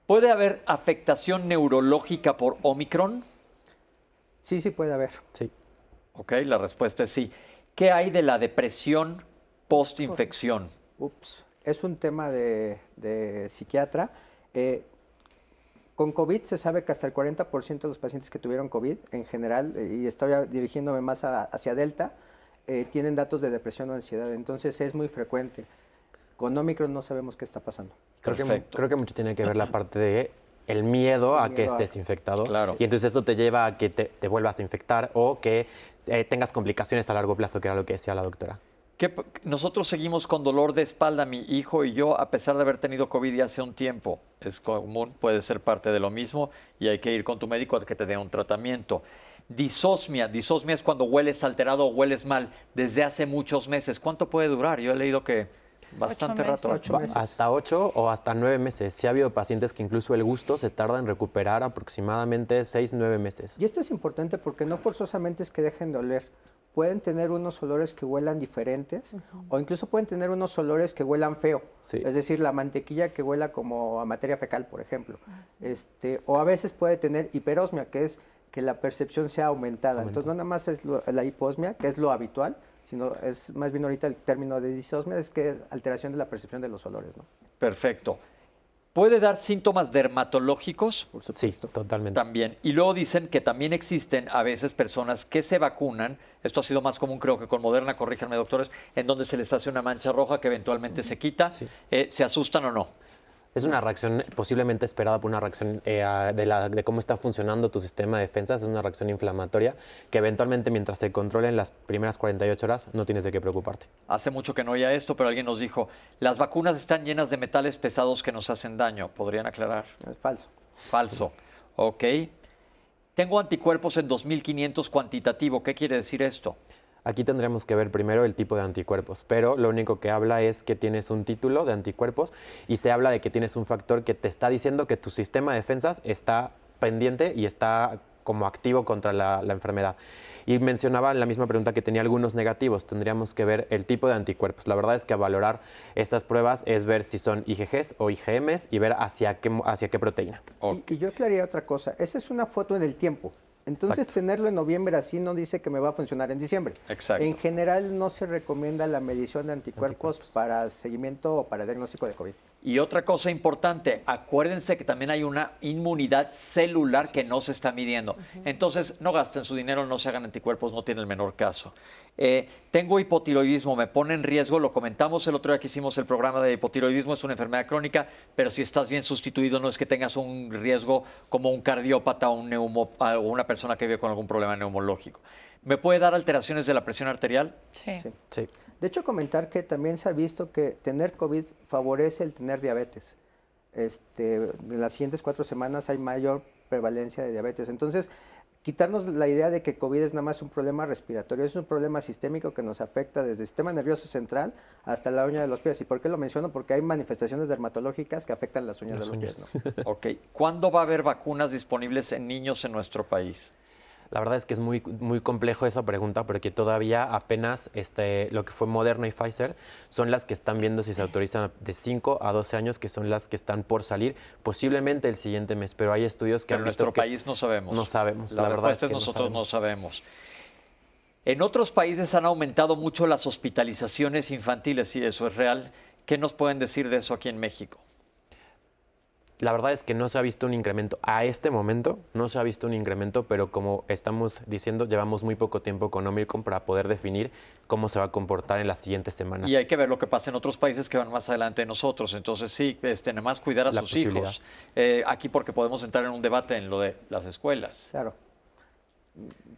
¿Puede haber afectación neurológica por Omicron? Sí, sí puede haber. Sí. Ok, la respuesta es sí. ¿Qué hay de la depresión post-infección? Ups, es un tema de, psiquiatra. Eh, con COVID se sabe que hasta el 40% de los pacientes que tuvieron COVID en general, eh, y estoy dirigiéndome más hacia Delta, eh, tienen datos de depresión o ansiedad. Entonces es muy frecuente. Con Omicron no sabemos qué está pasando. Creo que, creo que mucho tiene que ver la parte de el miedo a que estés infectado. Claro. Y entonces esto te lleva a que te, vuelvas a infectar o que eh, tengas complicaciones a largo plazo, que era lo que decía la doctora. Que nosotros seguimos con dolor de espalda, mi hijo y yo, a pesar de haber tenido COVID ya hace un tiempo. Es común, puede ser parte de lo mismo y hay que ir con tu médico a que te dé un tratamiento. Disosmia, disosmia es cuando hueles alterado o hueles mal desde hace muchos meses. ¿Cuánto puede durar? Yo he leído que Bastante rato. Hasta ocho o hasta nueve meses. Sí ha habido pacientes que incluso el gusto se tarda en recuperar aproximadamente seis, nueve meses. Y esto es importante porque no forzosamente es que dejen de oler. Pueden tener unos olores que huelan diferentes o incluso pueden tener unos olores que huelan feo. Es decir, la mantequilla que huela como a materia fecal, por ejemplo. Ah, este, o a veces puede tener hiperosmia, que es que la percepción sea aumentada. Entonces, no nada más es la hiposmia, que es lo habitual, sino es más bien ahorita el término de disosmia, es que es alteración de la percepción de los olores. ¿no? Perfecto. ¿Puede dar síntomas dermatológicos? Sí, totalmente. También. Y luego dicen que también existen a veces personas que se vacunan, esto ha sido más común creo que con Moderna, corríjanme doctores, en donde se les hace una mancha roja que eventualmente se quita. Eh, ¿Se asustan o no? Es una reacción posiblemente esperada por una reacción eh, de, cómo está funcionando tu sistema de defensas, es una reacción inflamatoria que eventualmente mientras se controlen las primeras 48 horas no tienes de qué preocuparte. Hace mucho que no oía esto, pero alguien nos dijo, las vacunas están llenas de metales pesados que nos hacen daño. ¿Podrían aclarar? Es falso. Falso. Ok. Tengo anticuerpos en 2500 cuantitativo. ¿Qué quiere decir esto? Aquí tendremos que ver primero el tipo de anticuerpos, pero lo único que habla es que tienes un título de anticuerpos y se habla de que tienes un factor que te está diciendo que tu sistema de defensas está pendiente y está como activo contra la, enfermedad. Y mencionaba en la misma pregunta que tenía algunos negativos. Tendríamos que ver el tipo de anticuerpos. La verdad es que a valorar estas pruebas es ver si son IgGs o IgMs y ver hacia qué, hacia qué proteína. Y, y, yo aclararía otra cosa. Esa es una foto en el tiempo. Entonces, tenerlo en noviembre así no dice que me va a funcionar en diciembre. Exacto. En general, no se recomienda la medición de anticuerpos, para seguimiento o para diagnóstico de COVID. Y otra cosa importante, acuérdense que también hay una inmunidad celular que no se está midiendo. Entonces, no gasten su dinero, no se hagan anticuerpos, no tiene el menor caso. Eh, tengo hipotiroidismo, me pone en riesgo, lo comentamos el otro día que hicimos el programa de hipotiroidismo, es una enfermedad crónica, pero si estás bien sustituido no es que tengas un riesgo como un cardiópata o, un neumo, o una persona que vive con algún problema neumológico. ¿Me puede dar alteraciones de la presión arterial? Sí. sí. De hecho, comentar que también se ha visto que tener COVID favorece el tener diabetes. Este, en las siguientes cuatro semanas hay mayor prevalencia de diabetes. Entonces, quitarnos la idea de que COVID es nada más un problema respiratorio, es un problema sistémico que nos afecta desde el sistema nervioso central hasta la uña de los pies. ¿Y por qué lo menciono? Porque hay manifestaciones dermatológicas que afectan las uñas de los pies. ok. ¿Cuándo va a haber vacunas disponibles en niños en nuestro país? La verdad es que es muy, muy complejo esa pregunta porque todavía apenas este, lo que fue Moderna y Pfizer son las que están viendo si se autorizan de 5 a 12 años, que son las que están por salir posiblemente el siguiente mes, pero hay estudios que pero han en nuestro país no sabemos. No sabemos, la, verdad es que nosotros no sabemos. En otros países han aumentado mucho las hospitalizaciones infantiles, si eso es real. ¿Qué nos pueden decir de eso aquí en México? La verdad es que no se ha visto un incremento. A este momento no se ha visto un incremento, pero como estamos diciendo, llevamos muy poco tiempo con Omicron para poder definir cómo se va a comportar en las siguientes semanas. Y hay que ver lo que pasa en otros países que van más adelante de nosotros. Entonces sí, este, nada más cuidar a sus hijos. Eh, aquí porque podemos entrar en un debate en lo de las escuelas. Claro.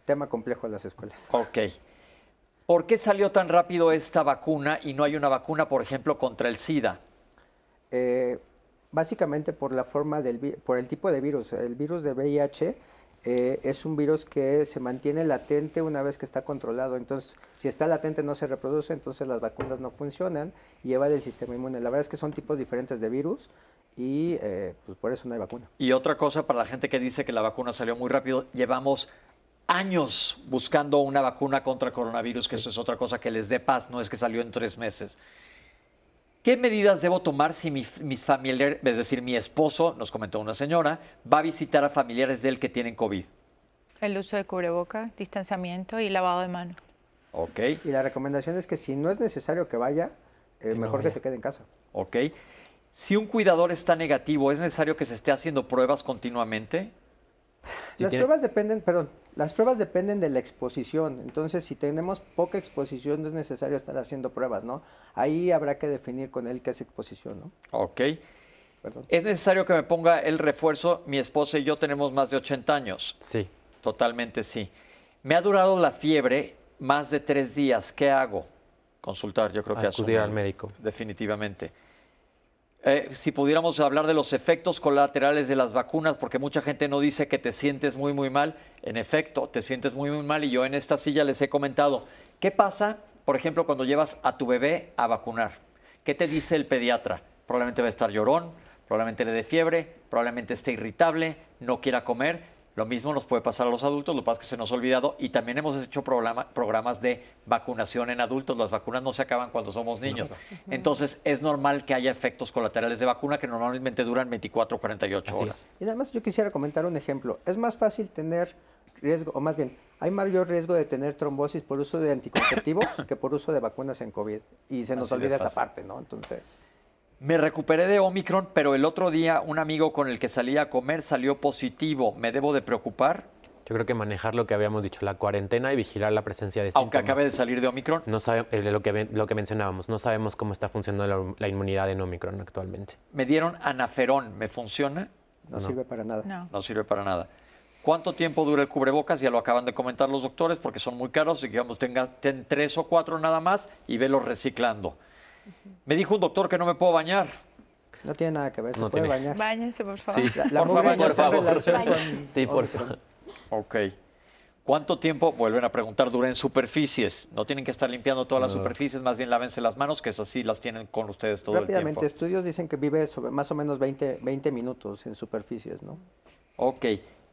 Tema complejo de las escuelas. Ok. ¿Por qué salió tan rápido esta vacuna y no hay una vacuna, por ejemplo, contra el SIDA? Eh, básicamente por la forma del por el tipo de virus. El virus de VIH eh, es un virus que se mantiene latente una vez que está controlado. Entonces, si está latente no se reproduce, entonces las vacunas no funcionan y lleva del sistema inmune. La verdad es que son tipos diferentes de virus y eh, pues por eso no hay vacuna. Y otra cosa para la gente que dice que la vacuna salió muy rápido, llevamos años buscando una vacuna contra coronavirus, que eso es otra cosa que les dé paz, no es que salió en tres meses. ¿Qué medidas debo tomar si mis familiares, es decir, mi esposo, nos comentó una señora, va a visitar a familiares de él que tienen COVID? El uso de cubreboca, distanciamiento y lavado de manos. Ok. Y la recomendación es que si no es necesario que vaya, eh, mejor que se quede en casa. Ok. Si un cuidador está negativo, ¿es necesario que se esté haciendo pruebas continuamente? Las pruebas dependen, perdón, las pruebas dependen de la exposición. Entonces, si tenemos poca exposición, no es necesario estar haciendo pruebas, ¿no? Ahí habrá que definir con él qué es exposición, ¿no? Ok. ¿Es necesario que me ponga el refuerzo? Mi esposa y yo tenemos más de 80 años. Sí. Totalmente sí. Me ha durado la fiebre más de tres días. ¿Qué hago? Consultar, yo creo que acudir al médico. Definitivamente. Eh, si pudiéramos hablar de los efectos colaterales de las vacunas, porque mucha gente no dice que te sientes muy, muy mal. En efecto, te sientes muy, muy mal y yo en esta silla les he comentado, ¿qué pasa, por ejemplo, cuando llevas a tu bebé a vacunar? ¿Qué te dice el pediatra? Probablemente va a estar llorón, probablemente le dé fiebre, probablemente esté irritable, no quiera comer lo mismo nos puede pasar a los adultos, lo que pasa es que se nos ha olvidado y también hemos hecho programas de vacunación en adultos. Las vacunas no se acaban cuando somos niños. Entonces es normal que haya efectos colaterales de vacuna que normalmente duran 24 o 48 horas. Y nada más yo quisiera comentar un ejemplo. Es más fácil tener riesgo, o más bien, hay mayor riesgo de tener trombosis por uso de anticonceptivos que por uso de vacunas en COVID. Y se nos olvida esa parte, ¿no? Entonces... Me recuperé de Omicron, pero el otro día un amigo con el que salía a comer salió positivo. ¿Me debo de preocupar? Yo creo que manejar lo que habíamos dicho, la cuarentena y vigilar la presencia de síntomas. Aunque acabe de salir de Omicron. No sabe, eh, lo, que, lo que mencionábamos, no sabemos cómo está funcionando la, inmunidad en Omicron actualmente. Me dieron anaferón, ¿me funciona? No, sirve para nada. No. no sirve para nada. ¿Cuánto tiempo dura el cubrebocas? Ya lo acaban de comentar los doctores porque son muy caros y digamos tenga ten tres o cuatro nada más y velos reciclando. Me dijo un doctor que no me puedo bañar. No tiene nada que ver, se puede bañar. Báñense, por favor. Sí, la, por favor, por favor. Sí, por favor. Ok. ¿Cuánto tiempo, vuelven a preguntar, dura en superficies? No tienen que estar limpiando todas las superficies, más bien lávense las manos, que esas sí las tienen con ustedes todo el tiempo. Rápidamente, estudios dicen que vive sobre más o menos 20, 20 minutos en superficies, ¿no? Ok.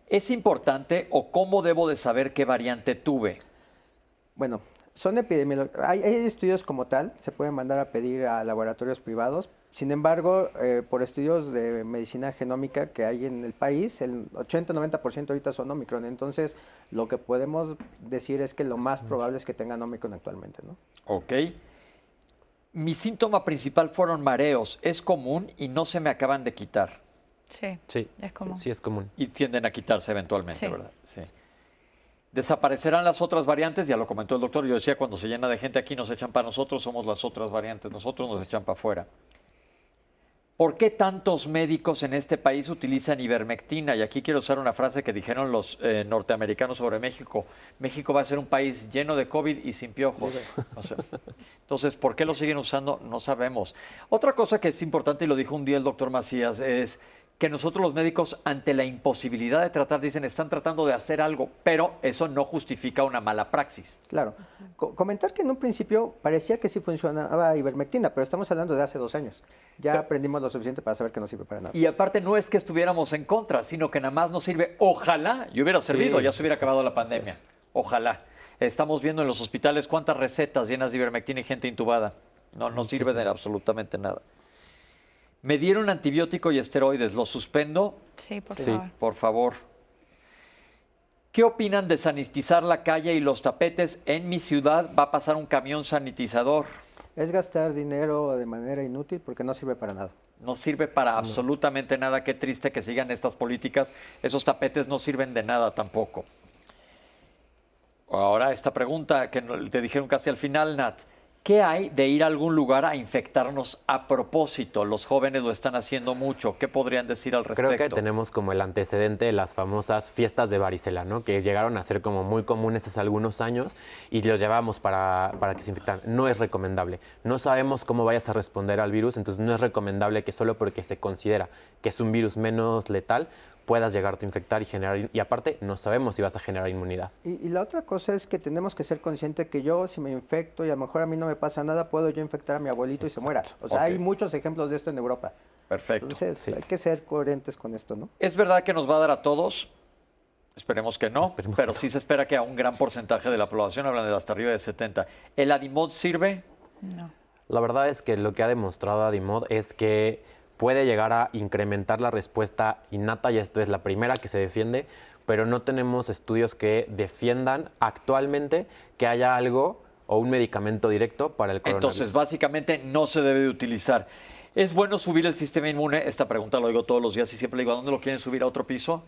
¿Es importante o cómo debo de saber qué variante tuve? Bueno, son epidemiológicos. Hay, estudios como tal, se pueden mandar a pedir a laboratorios privados. Sin embargo, eh, por estudios de medicina genómica que hay en el país, el 80-90% ahorita son Omicron. Entonces, lo que podemos decir es que lo más probable es que tengan Omicron actualmente, ¿no? Ok. Mi síntoma principal fueron mareos. Es común y no se me acaban de quitar. Sí, Sí, es común. Sí, es común. Y tienden a quitarse eventualmente, Sí. ¿verdad? Sí. Desaparecerán las otras variantes, ya lo comentó el doctor. Yo decía, cuando se llena de gente aquí nos echan para nosotros, somos las otras variantes, nosotros nos echan para afuera. ¿Por qué tantos médicos en este país utilizan ivermectina? Y aquí quiero usar una frase que dijeron los eh, norteamericanos sobre México. México va a ser un país lleno de COVID y sin piojos. Entonces, ¿por qué lo siguen usando? No sabemos. Otra cosa que es importante, y lo dijo un día el doctor Macías, es que nosotros los médicos, ante la imposibilidad de tratar, dicen, están tratando de hacer algo, pero eso no justifica una mala praxis. Claro. Co- comentar que en un principio parecía que sí funcionaba ivermectina, pero estamos hablando de hace dos años. Ya aprendimos lo suficiente para saber que no sirve para nada. Y aparte no es que estuviéramos en contra, sino que nada más nos sirve, ojalá, y hubiera servido, ya se hubiera acabado la pandemia. Ojalá. Estamos viendo en los hospitales cuántas recetas llenas de ivermectina y gente intubada. No, no sirve de absolutamente nada. Me dieron antibiótico y esteroides, ¿los suspendo? Sí, por Sí. favor. Por favor. ¿Qué opinan de sanitizar la calle y los tapetes? En mi ciudad va a pasar un camión sanitizador. Es gastar dinero de manera inútil porque no sirve para nada. No sirve para absolutamente nada. Qué triste que sigan estas políticas. Esos tapetes no sirven de nada tampoco. Ahora esta pregunta que te dijeron casi al final, Nat. ¿Qué hay de ir a algún lugar a infectarnos a propósito? Los jóvenes lo están haciendo mucho. ¿Qué podrían decir al respecto? Creo que tenemos como el antecedente de las famosas fiestas de varicela, ¿no? Que llegaron a ser como muy comunes hace algunos años y los llevamos para, para que se infectaran. No es recomendable. No sabemos cómo vayas a responder al virus, entonces no es recomendable que solo porque se considera que es un virus menos letal puedas llegarte a infectar y generar... Y aparte, no sabemos si vas a generar inmunidad. Y, y la otra cosa es que tenemos que ser conscientes que yo, si me infecto y a lo mejor a mí no me pasa nada, puedo yo infectar a mi abuelito y se muera. O sea, hay muchos ejemplos de esto en Europa. Perfecto. Entonces, hay que ser coherentes con esto, ¿no? ¿Es verdad que nos va a dar a todos? Esperemos que no, Esperemos pero que no. sí se espera que a un gran porcentaje de la población, hablan de hasta arriba de 70. ¿El Adimod sirve? No. La verdad es que lo que ha demostrado Adimod es que puede llegar a incrementar la respuesta innata y esto es la primera que se defiende, pero no tenemos estudios que defiendan actualmente que haya algo o un medicamento directo para el coronavirus. Entonces, básicamente no se debe de utilizar. ¿Es bueno subir el sistema inmune? Esta pregunta lo digo todos los días y siempre digo, ¿a dónde lo quieren subir? ¿A otro piso?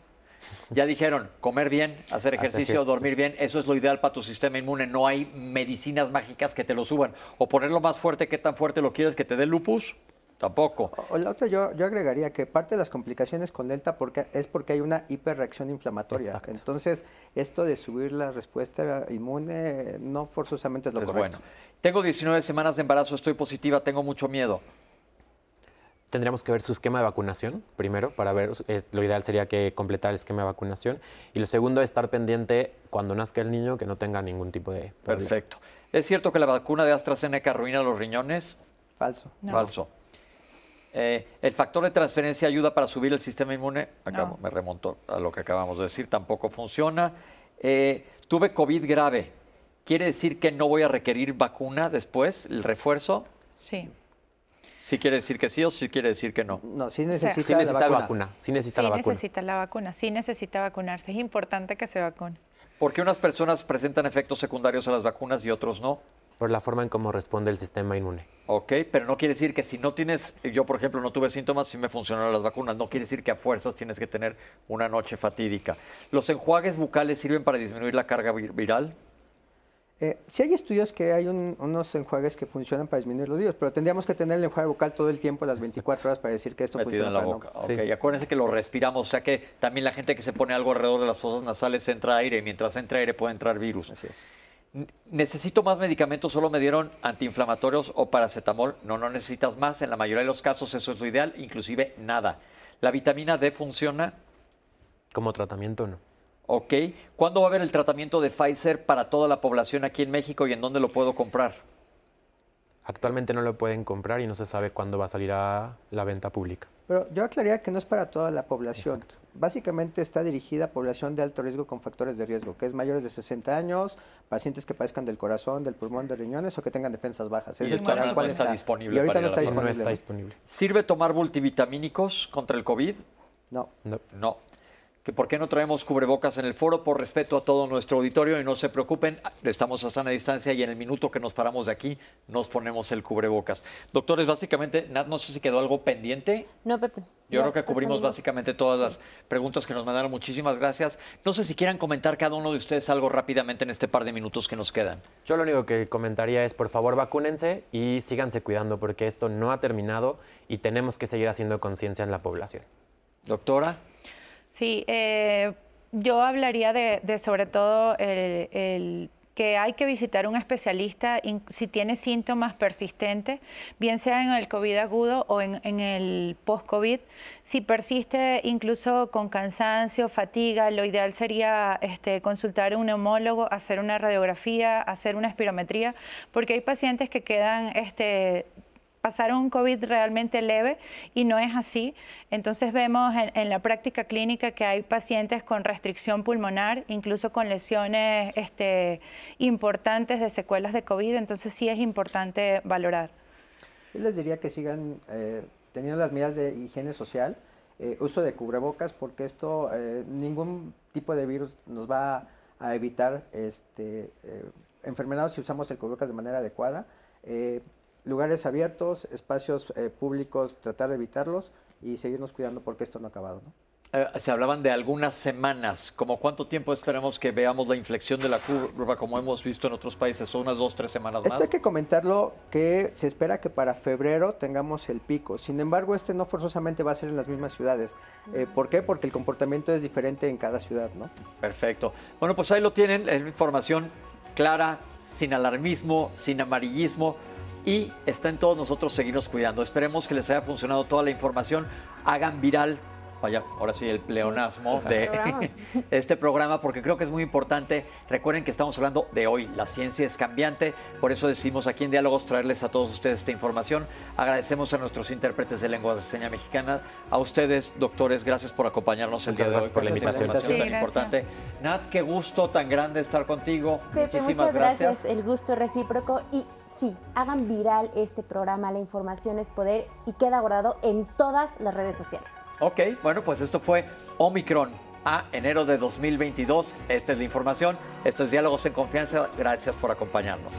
Ya dijeron, comer bien, hacer ejercicio, ejercicio. dormir bien, eso es lo ideal para tu sistema inmune. No hay medicinas mágicas que te lo suban. O ponerlo más fuerte, ¿qué tan fuerte lo quieres que te dé lupus? Tampoco. O- la otra, yo, yo agregaría que parte de las complicaciones con Delta porque, es porque hay una hiperreacción inflamatoria. Exacto. Entonces, esto de subir la respuesta inmune no forzosamente es lo Es correcto. bueno. Tengo 19 semanas de embarazo, estoy positiva, tengo mucho miedo. Tendríamos que ver su esquema de vacunación primero para ver, es- lo ideal sería que completar el esquema de vacunación y lo segundo estar pendiente cuando nazca el niño que no tenga ningún tipo de problema. Perfecto. ¿Es cierto que la vacuna de AstraZeneca arruina los riñones? Falso. No. Falso. Eh, ¿El factor de transferencia ayuda para subir el sistema inmune? Acabo- No. Me remonto a lo que acabamos de decir, tampoco funciona. Eh, tuve COVID grave. ¿Quiere decir que no voy a requerir vacuna después, el refuerzo? Sí. Sí quiere decir que sí o sí quiere decir que no. No, sí sea, necesita, Sí necesita la vacuna. vacuna, sí necesita Sí la vacuna. necesita la vacuna, sí necesita vacunarse. Es importante que se vacune. ¿Por qué unas personas presentan efectos secundarios a las vacunas y otros no? Por la forma en cómo responde el sistema inmune. Ok, pero no quiere decir que si no tienes, yo por ejemplo no tuve síntomas, sí me funcionaron las vacunas, no quiere decir que a fuerzas tienes que tener una noche fatídica. ¿Los enjuagues bucales sirven para disminuir la carga vir- viral? Eh, sí hay estudios que hay un- unos enjuagues que funcionan para disminuir los virus, pero tendríamos que tener el enjuague bucal todo el tiempo, las 24 horas, para decir que esto Metido funciona en la para no. boca. Ok, Sí. y acuérdense que lo respiramos, o sea que también la gente que se pone algo alrededor de las fosas nasales entra aire, y mientras entra aire puede entrar virus. Así es. ¿Necesito más medicamentos? ¿Solo me dieron antiinflamatorios o paracetamol? No, no necesitas más. En la mayoría de los casos eso es lo ideal, inclusive nada. ¿La vitamina D funciona? Como tratamiento, no. Ok. ¿Cuándo va a haber el tratamiento de Pfizer para toda la población aquí en México y en dónde lo puedo comprar? Actualmente no lo pueden comprar y no se sabe cuándo va a salir a la venta pública. Pero yo aclararía que no es para toda la población. Exacto. Básicamente está dirigida a población de alto riesgo con factores de riesgo, que es mayores de 60 años, pacientes que padezcan del corazón, del pulmón, de riñones o que tengan defensas bajas. Y Ese es ahorita para no cuál está disponible Y ahorita no está la No disponible. está disponible. ¿Sirve tomar multivitamínicos contra el COVID? No. No. No. Que por qué no traemos cubrebocas en el foro por respeto a todo nuestro auditorio y no se preocupen, estamos a sana distancia y en el minuto que nos paramos de aquí nos ponemos el cubrebocas. Doctores, básicamente, Nat, no sé si quedó algo pendiente. No, Pepe. Yo creo que cubrimos básicamente todas las preguntas que nos mandaron. Muchísimas gracias. No sé si quieran comentar cada uno de ustedes algo rápidamente en este par de minutos que nos quedan. Yo lo único que comentaría es, por favor, vacúnense y síganse cuidando porque esto no ha terminado y tenemos que seguir haciendo conciencia en la población. Doctora. Sí, eh, yo hablaría de, sobre todo el, que hay que visitar un especialista si tiene síntomas persistentes, bien sea en el COVID agudo o en, el post-COVID. Si persiste incluso con cansancio, fatiga, lo ideal sería este, consultar a un neumólogo, hacer una radiografía, hacer una espirometría, porque hay pacientes que quedan este, pasaron un COVID realmente leve y no es así. Entonces vemos en, la práctica clínica que hay pacientes con restricción pulmonar, incluso con lesiones este, importantes de secuelas de COVID, entonces sí es importante valorar. Yo les diría que sigan eh, teniendo las medidas de higiene social, eh, uso de cubrebocas, porque esto, eh, ningún tipo de virus nos va a evitar este, enfermedades si usamos el cubrebocas de manera adecuada lugares abiertos, espacios eh, públicos, tratar de evitarlos y seguirnos cuidando porque esto no ha acabado. Eh, se hablaban de algunas semanas, como cuánto tiempo esperamos que veamos la inflexión de la curva como hemos visto en otros países, ¿Son unas dos, tres semanas más. Esto hay que comentarlo que se espera que para febrero tengamos el pico, sin embargo este no forzosamente va a ser en las mismas ciudades. Eh, ¿Por qué? Porque el comportamiento es diferente en cada ciudad, ¿no? Perfecto. Bueno, pues ahí lo tienen, es información clara, sin alarmismo, sin amarillismo y está en todos nosotros seguirnos cuidando. Esperemos que les haya funcionado toda la información. Hagan viral vaya, ahora sí el pleonasmo de este programa, porque creo que es muy importante. Recuerden que estamos hablando de hoy, la ciencia es cambiante, por eso decidimos aquí en Diálogos traerles a todos ustedes esta información. Agradecemos a nuestros intérpretes de lengua de seña mexicana, a ustedes, doctores, gracias por acompañarnos el día de hoy por la invitación tan importante. Nat, qué gusto tan grande estar contigo. Pepe, muchas gracias, el gusto recíproco y sí, hagan viral este programa, la información es poder y queda guardado en todas las redes sociales. Ok, bueno, pues esto fue Omicron a enero de 2022. Esta es la información. Esto es Diálogos en Confianza. Gracias por acompañarnos.